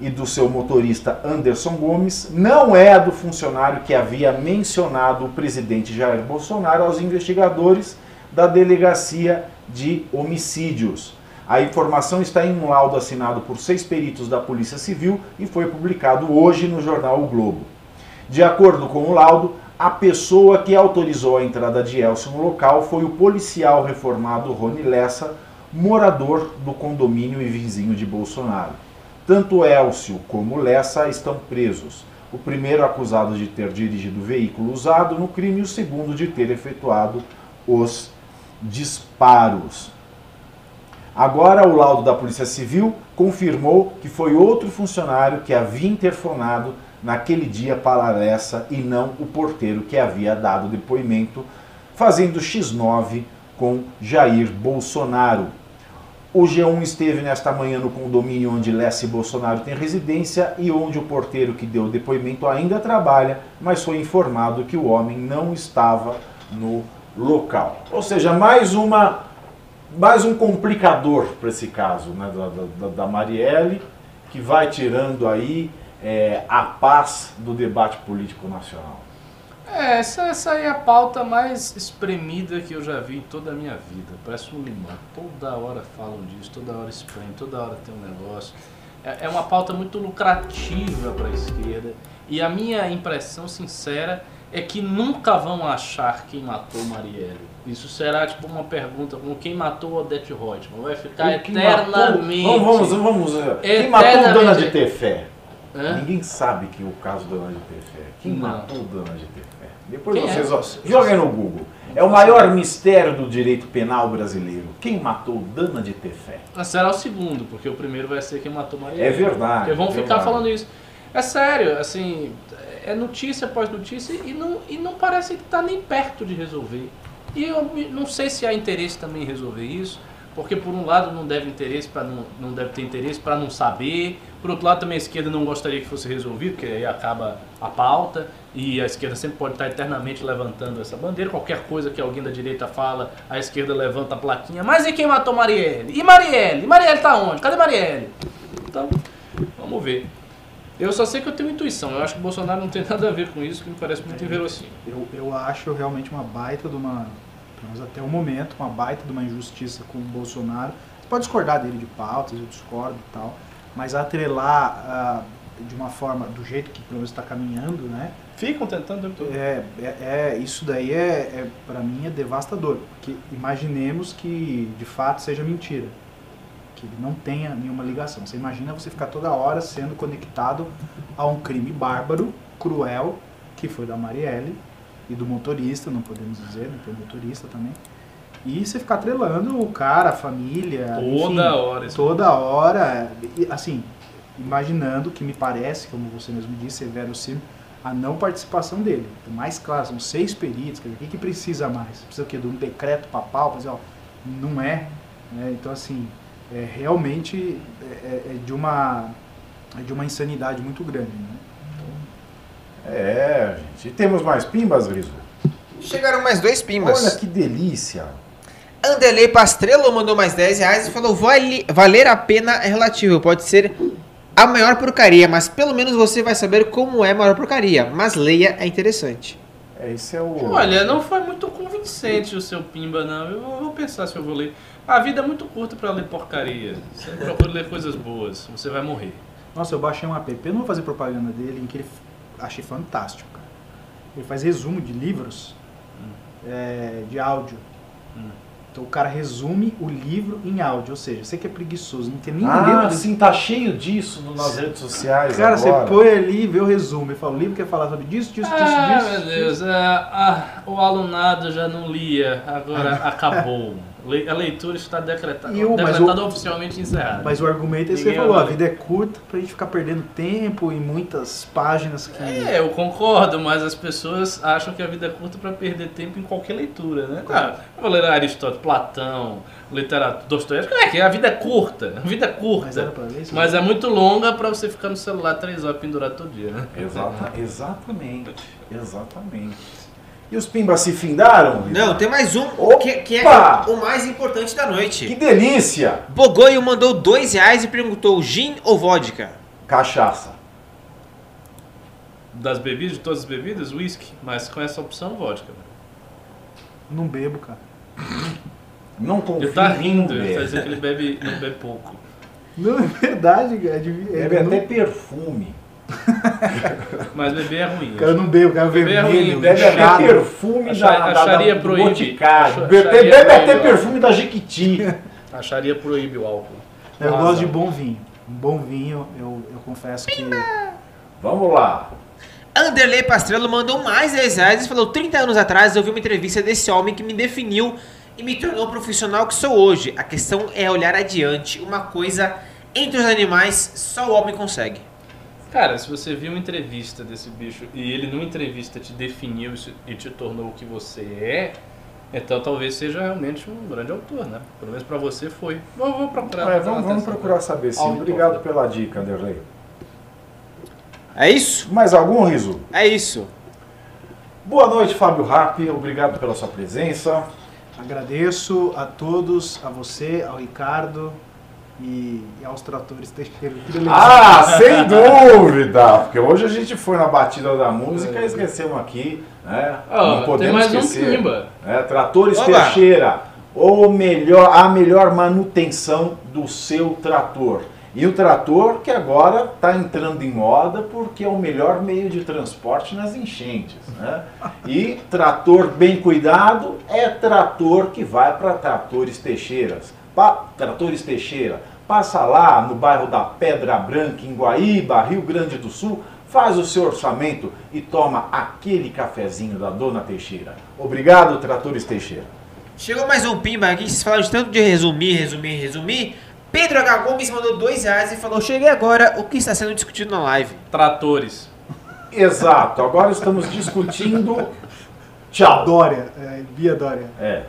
e do seu motorista Anderson Gomes, não é a do funcionário que havia mencionado o presidente Jair Bolsonaro aos investigadores da Delegacia de Homicídios. A informação está em um laudo assinado por seis peritos da Polícia Civil e foi publicado hoje no jornal O Globo. De acordo com o laudo, a pessoa que autorizou a entrada de Elcio no local foi o policial reformado Rony Lessa, morador do condomínio e vizinho de Bolsonaro. Tanto Elcio como Lessa estão presos. O primeiro acusado de ter dirigido o veículo usado no crime e o segundo de ter efetuado os disparos. Agora, o laudo da Polícia Civil confirmou que foi outro funcionário que havia interfonado naquele dia para Lessa e não o porteiro que havia dado depoimento, fazendo X9 com Jair Bolsonaro. O G1 esteve nesta manhã no condomínio onde Lessa e Bolsonaro têm residência e onde o porteiro que deu o depoimento ainda trabalha, mas foi informado que o homem não estava no local. Ou seja, mais uma mais um complicador para esse caso né, da, da, da Marielle, que vai tirando aí é, a paz do debate político nacional. É, essa, essa aí é a pauta mais espremida que eu já vi em toda a minha vida. Parece um limão. Toda hora falam disso, toda hora espreme, toda hora tem um negócio. É, é uma pauta muito lucrativa para a esquerda. E a minha impressão sincera é que nunca vão achar quem matou Marielle. Isso será tipo uma pergunta como quem matou Odete Reutemann. Vai ficar eternamente. matou- vamos, vamos, vamos. Quem matou. Dona de Tefé? Hã? Ninguém sabe que o caso da Dona de Tefé. Quem Não. matou Dona de Tefé? Depois Quem é? vocês ó, joguem no Google. É o maior mistério do direito penal brasileiro. Quem matou Dana de Tefé? Mas será o segundo, porque o primeiro vai ser quem matou Maria. É verdade. Porque vão é ficar verdade. falando isso. É sério, assim, é notícia após notícia e não, e não parece que está nem perto de resolver. E eu não sei se há interesse também em resolver isso, porque por um lado não deve interesse para não, não deve ter interesse para não saber, por outro lado também a esquerda não gostaria que fosse resolvido, porque aí acaba a pauta e a esquerda sempre pode estar eternamente levantando essa bandeira, qualquer coisa que alguém da direita fala, a esquerda levanta a plaquinha, mas e quem matou Marielle? E Marielle? E Marielle tá onde? Cadê Marielle? Então, vamos ver. Eu só sei que eu tenho intuição. Eu acho que o Bolsonaro não tem nada a ver com isso, que me parece muito inverossímil. Eu, eu acho realmente uma baita de uma, pelo menos até o momento, uma baita de uma injustiça com o Bolsonaro. Você pode discordar dele de pautas, eu discordo e tal, mas atrelar ah, de uma forma, do jeito que pelo menos está caminhando, né? Ficam tentando o tempo todo. É, é, é- isso daí é, é para mim é devastador, porque imaginemos que de fato seja mentira, que ele não tenha nenhuma ligação. Você imagina você ficar toda hora sendo conectado a um crime bárbaro, cruel, que foi da Marielle e do motorista, não podemos dizer, né, tem motorista também. E você ficar trelando o cara, a família, enfim, Toda hora. Isso. toda hora, assim, imaginando que me parece, como você mesmo disse, severo sim, a não participação dele. Por mais claro, são seis peritos, quer dizer, o que, que precisa mais? Precisa o quê? De um decreto papal? Dizer, ó, não é. né? Então, assim, é, realmente é, é- é de uma é de uma insanidade muito grande. Né? É, gente. E temos mais pimbas, Riso? Chegaram mais dois pimbas. Olha que delícia. Anderley Pastrello mandou mais 10 reais e falou: vale, valer a pena é relativo, pode ser a maior porcaria, mas pelo menos você vai saber como é a maior porcaria. Mas leia é interessante. É, esse é o. Olha, não foi muito convincente o seu pimba, não. Eu vou- pensar se eu vou ler. A vida é muito curta pra ler porcaria. Você procura ler coisas boas, você vai morrer. Nossa, eu baixei um app, eu não vou fazer propaganda dele, em que ele achei fantástico. Cara. Ele faz resumo de livros é, de áudio. Hum. Então o cara resume o livro em áudio, ou seja, você que é preguiçoso, não tem nem Ah, do sim, tá cheio disso nas redes sociais. Cara, agora. você põe ali e vê o resumo e fala, o livro quer falar sobre disso, disso, disso, Ah, disso. meu disso. Deus, é, ah, o alunado já não lia, agora acabou. A leitura está decretada, o- mas decretada o- oficialmente encerrada. Mas o argumento é esse que você falou, a vida é curta pra gente ficar perdendo tempo em muitas páginas que... É, eu concordo, mas as pessoas acham que a vida é curta para perder tempo em qualquer leitura, né? Ah, eu vou ler Aristóteles, Platão, literatura, Dostoiévski, é que? A vida é curta, a vida é Mas era curta. pra ler isso? Mas é muito longa para você ficar no celular três horas pendurado todo dia, né? Exata, exatamente. Exatamente. E os pimbas se findaram? Não, tem mais um, Opa! que, que é o mais importante da Que noite. delícia! Bogoio mandou 2 reais e perguntou: gin ou vodka? Cachaça. Das bebidas, de todas as bebidas, whisky, mas com essa opção, vodka. Não bebo, cara. Não confio Ele tá rindo, ele tá dizendo que ele bebe, não bebe pouco. Não, é verdade, cara. é, Bebe não- até perfume. Mas beber é ruim. O cara não bebe, o cara é Beber é vermelho, ruim, Bebe até perfume da, acharia da. Boticário. Bebe, até perfume da Jequiti. Acharia proíbe o álcool. Eu Com gosto razão. de bom vinho. Um bom vinho, eu, eu confesso que... Vamos lá. Anderley Pastrello mandou mais 10 reais e falou: 30 anos atrás eu vi uma entrevista desse homem que me definiu e me tornou o profissional que sou hoje. A questão é olhar adiante. Uma coisa entre os animais só o homem consegue. Cara, se você viu uma entrevista desse bicho e ele numa entrevista te definiu e te tornou o que você é, então talvez seja realmente um grande autor, né? Pelo menos pra você foi. Vou, vou procurar. É, vamos, vamos procurar saber sim. Autor. Obrigado pela dica, Anderley. É isso? Mais algum, Riso? É isso. Boa noite, Fábio Rappi. Obrigado pela sua presença. Agradeço a todos, a você, ao Ricardo e, e aos tratores Teixeira. Ah, sem dúvida! Porque hoje a gente foi na batida da música e esquecemos aqui, né? Ó, Não tem podemos mais um esquecer. pimba. É, Tratores Oba! Teixeira, o melhor, a melhor manutenção do seu trator. E o trator que agora está entrando em moda porque é o melhor meio de transporte nas enchentes. Né? E trator bem cuidado é trator que vai para Tratores Teixeiras. Pa, tratores Teixeira, passa lá no bairro da Pedra Branca, em Guaíba, Rio Grande do Sul, faz o seu orçamento e toma aquele cafezinho da Dona Teixeira. Obrigado, Tratores Teixeira. Chegou mais um pimba aqui, vocês falaram de tanto de resumir, resumir, resumir. Pedro H. Gomes mandou dois reais e falou: Cheguei agora, o que está sendo discutido na live? Tratores. Exato, agora estamos discutindo. Tchau. Dória, é, via Dória. É,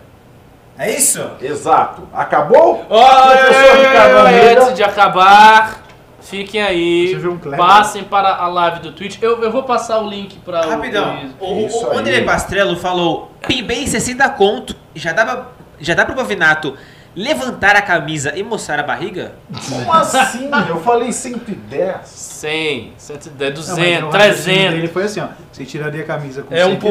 É isso? exato. Acabou? Olha, Professor Ricardo Almeida. antes de acabar, fiquem aí, um passem para a live do Twitch. Eu, eu vou passar o link para o... Rapidão. O, o, o aí. André Pastrello falou: Pimbei 60 conto. Já dá pra, já dá pro Pavinato levantar a camisa e mostrar a barriga? Como assim? Eu falei 110. 100, 110, Não, mas o 200, raciocínio dele 300. foi assim, ó. Você tiraria a camisa com É um 110,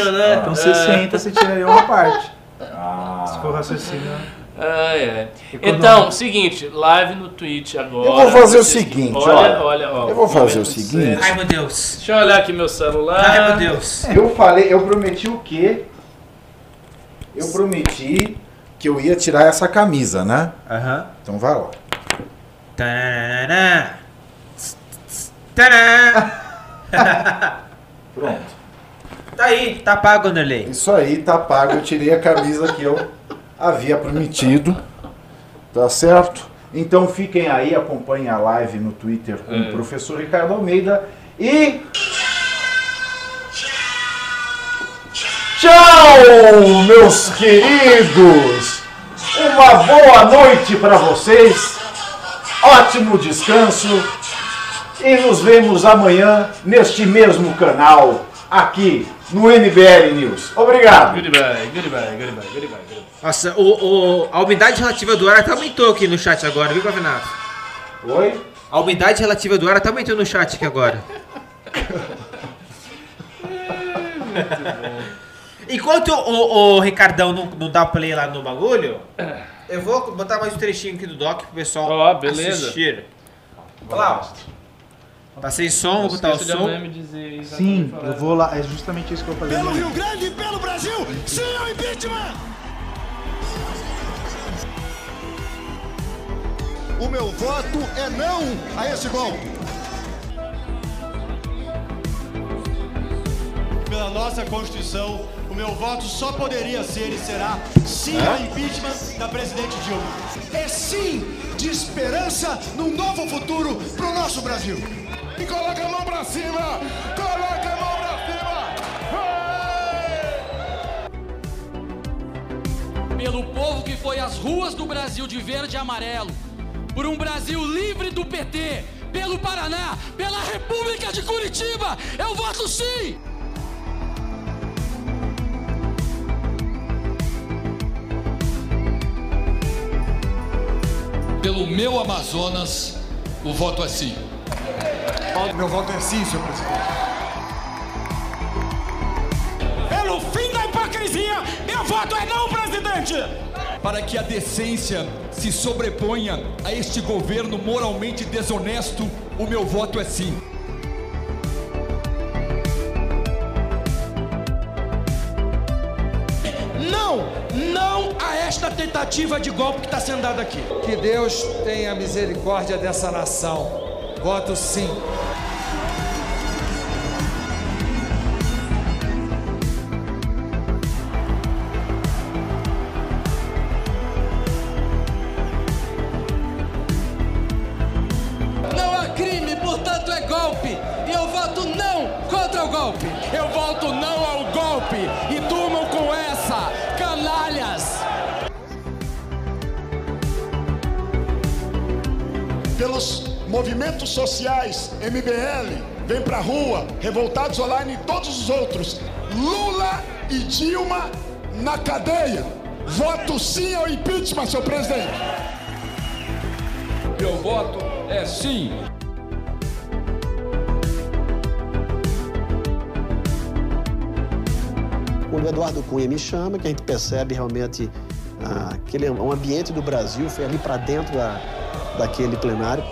pouquinho, né? Então É. 60 você tiraria uma parte. Ah. Se for raciocínio. Ai, ai. Econômico. Então, seguinte, live no Twitch agora. Eu vou fazer o Vocês- seguinte, olha, olha. olha, ó, Eu vou fazer o momento seguinte. Ai meu Deus. Deixa eu olhar aqui meu celular. Ai meu Deus. Eu falei, eu prometi o quê? Eu prometi que eu ia tirar essa camisa, né? Aham. Então vai lá. Tarará. Tará. Pronto. Tá aí, tá pago, Anderley. Isso aí, tá pago. Eu tirei a camisa que eu havia prometido. Tá certo? Então fiquem aí, acompanhem a live no Twitter com o professor Ricardo Almeida. E. Tchau, meus queridos! Uma boa noite para vocês. Ótimo descanso. E nos vemos amanhã neste mesmo canal, aqui no MBL News. Obrigado. Goodbye, goodbye, goodbye, goodbye, goodbye. Nossa, o, o- a umidade relativa do ar até aumentou aqui no chat agora, viu, Pavinato? Oi? A umidade relativa do ar até aumentou no chat aqui agora. Enquanto o, o, o Ricardão não, não dá play lá no bagulho, eu vou botar mais um trechinho aqui do doc pro pessoal Ó, beleza. assistir. Olha lá, ó. Tá sem som, vou botar o som. Sim, eu é. vou lá. É justamente isso que eu vou fazer. Pelo. Rio Grande e pelo Brasil, sim ao impeachment! O meu voto é não a esse golpe. Pela nossa Constituição, o meu voto só poderia ser e será sim ao impeachment da presidente Dilma. É sim de esperança num novo futuro pro nosso Brasil. E coloca a mão pra cima! Coloca a mão pra cima! pelo povo que foi às ruas do Brasil de verde e amarelo, por um Brasil livre do PT, pelo Paraná, pela República de Curitiba, eu voto sim! Pelo meu Amazonas, o voto é sim. Meu voto é sim, senhor presidente. Pelo fim da hipocrisia, meu voto é não, presidente! para que a decência se sobreponha a este governo moralmente desonesto, o meu voto é sim. Não, não a esta tentativa de golpe que está sendo dada aqui. Que Deus tenha misericórdia dessa nação. Voto sim. Sociais, MBL, vem pra rua, revoltados online e todos os outros. Lula e Dilma na cadeia. Voto sim ao impeachment, senhor presidente. Meu voto é sim. Quando o Eduardo Cunha me chama, que a gente percebe realmente ah, aquele um ambiente do Brasil, foi ali para dentro da, daquele plenário.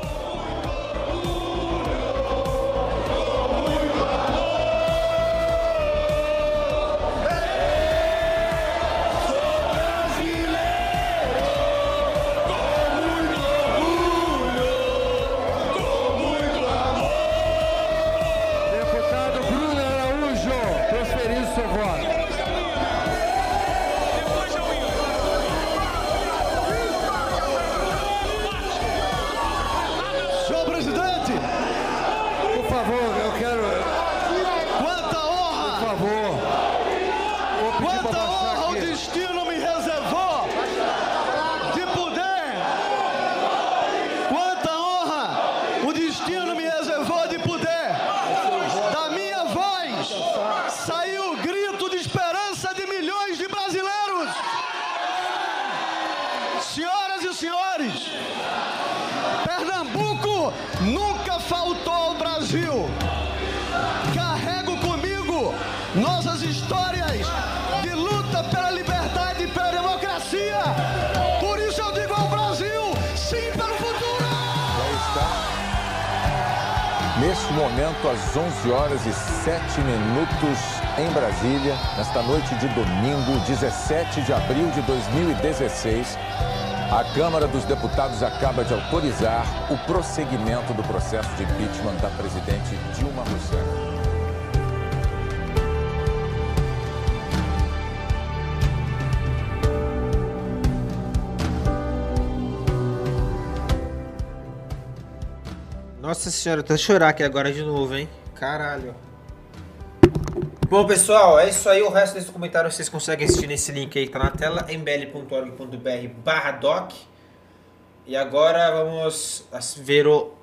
Brasília, nesta noite de domingo, 17 de abril de 2016, a Câmara dos Deputados acaba de autorizar o prosseguimento do processo de impeachment da presidente Dilma Rousseff. Nossa senhora, tô a chorar aqui agora de novo, hein? Caralho. Bom, pessoal, é isso aí. O resto desse comentário vocês conseguem assistir nesse link aí que tá na tela, mbl.org.br barra doc. E agora vamos ver o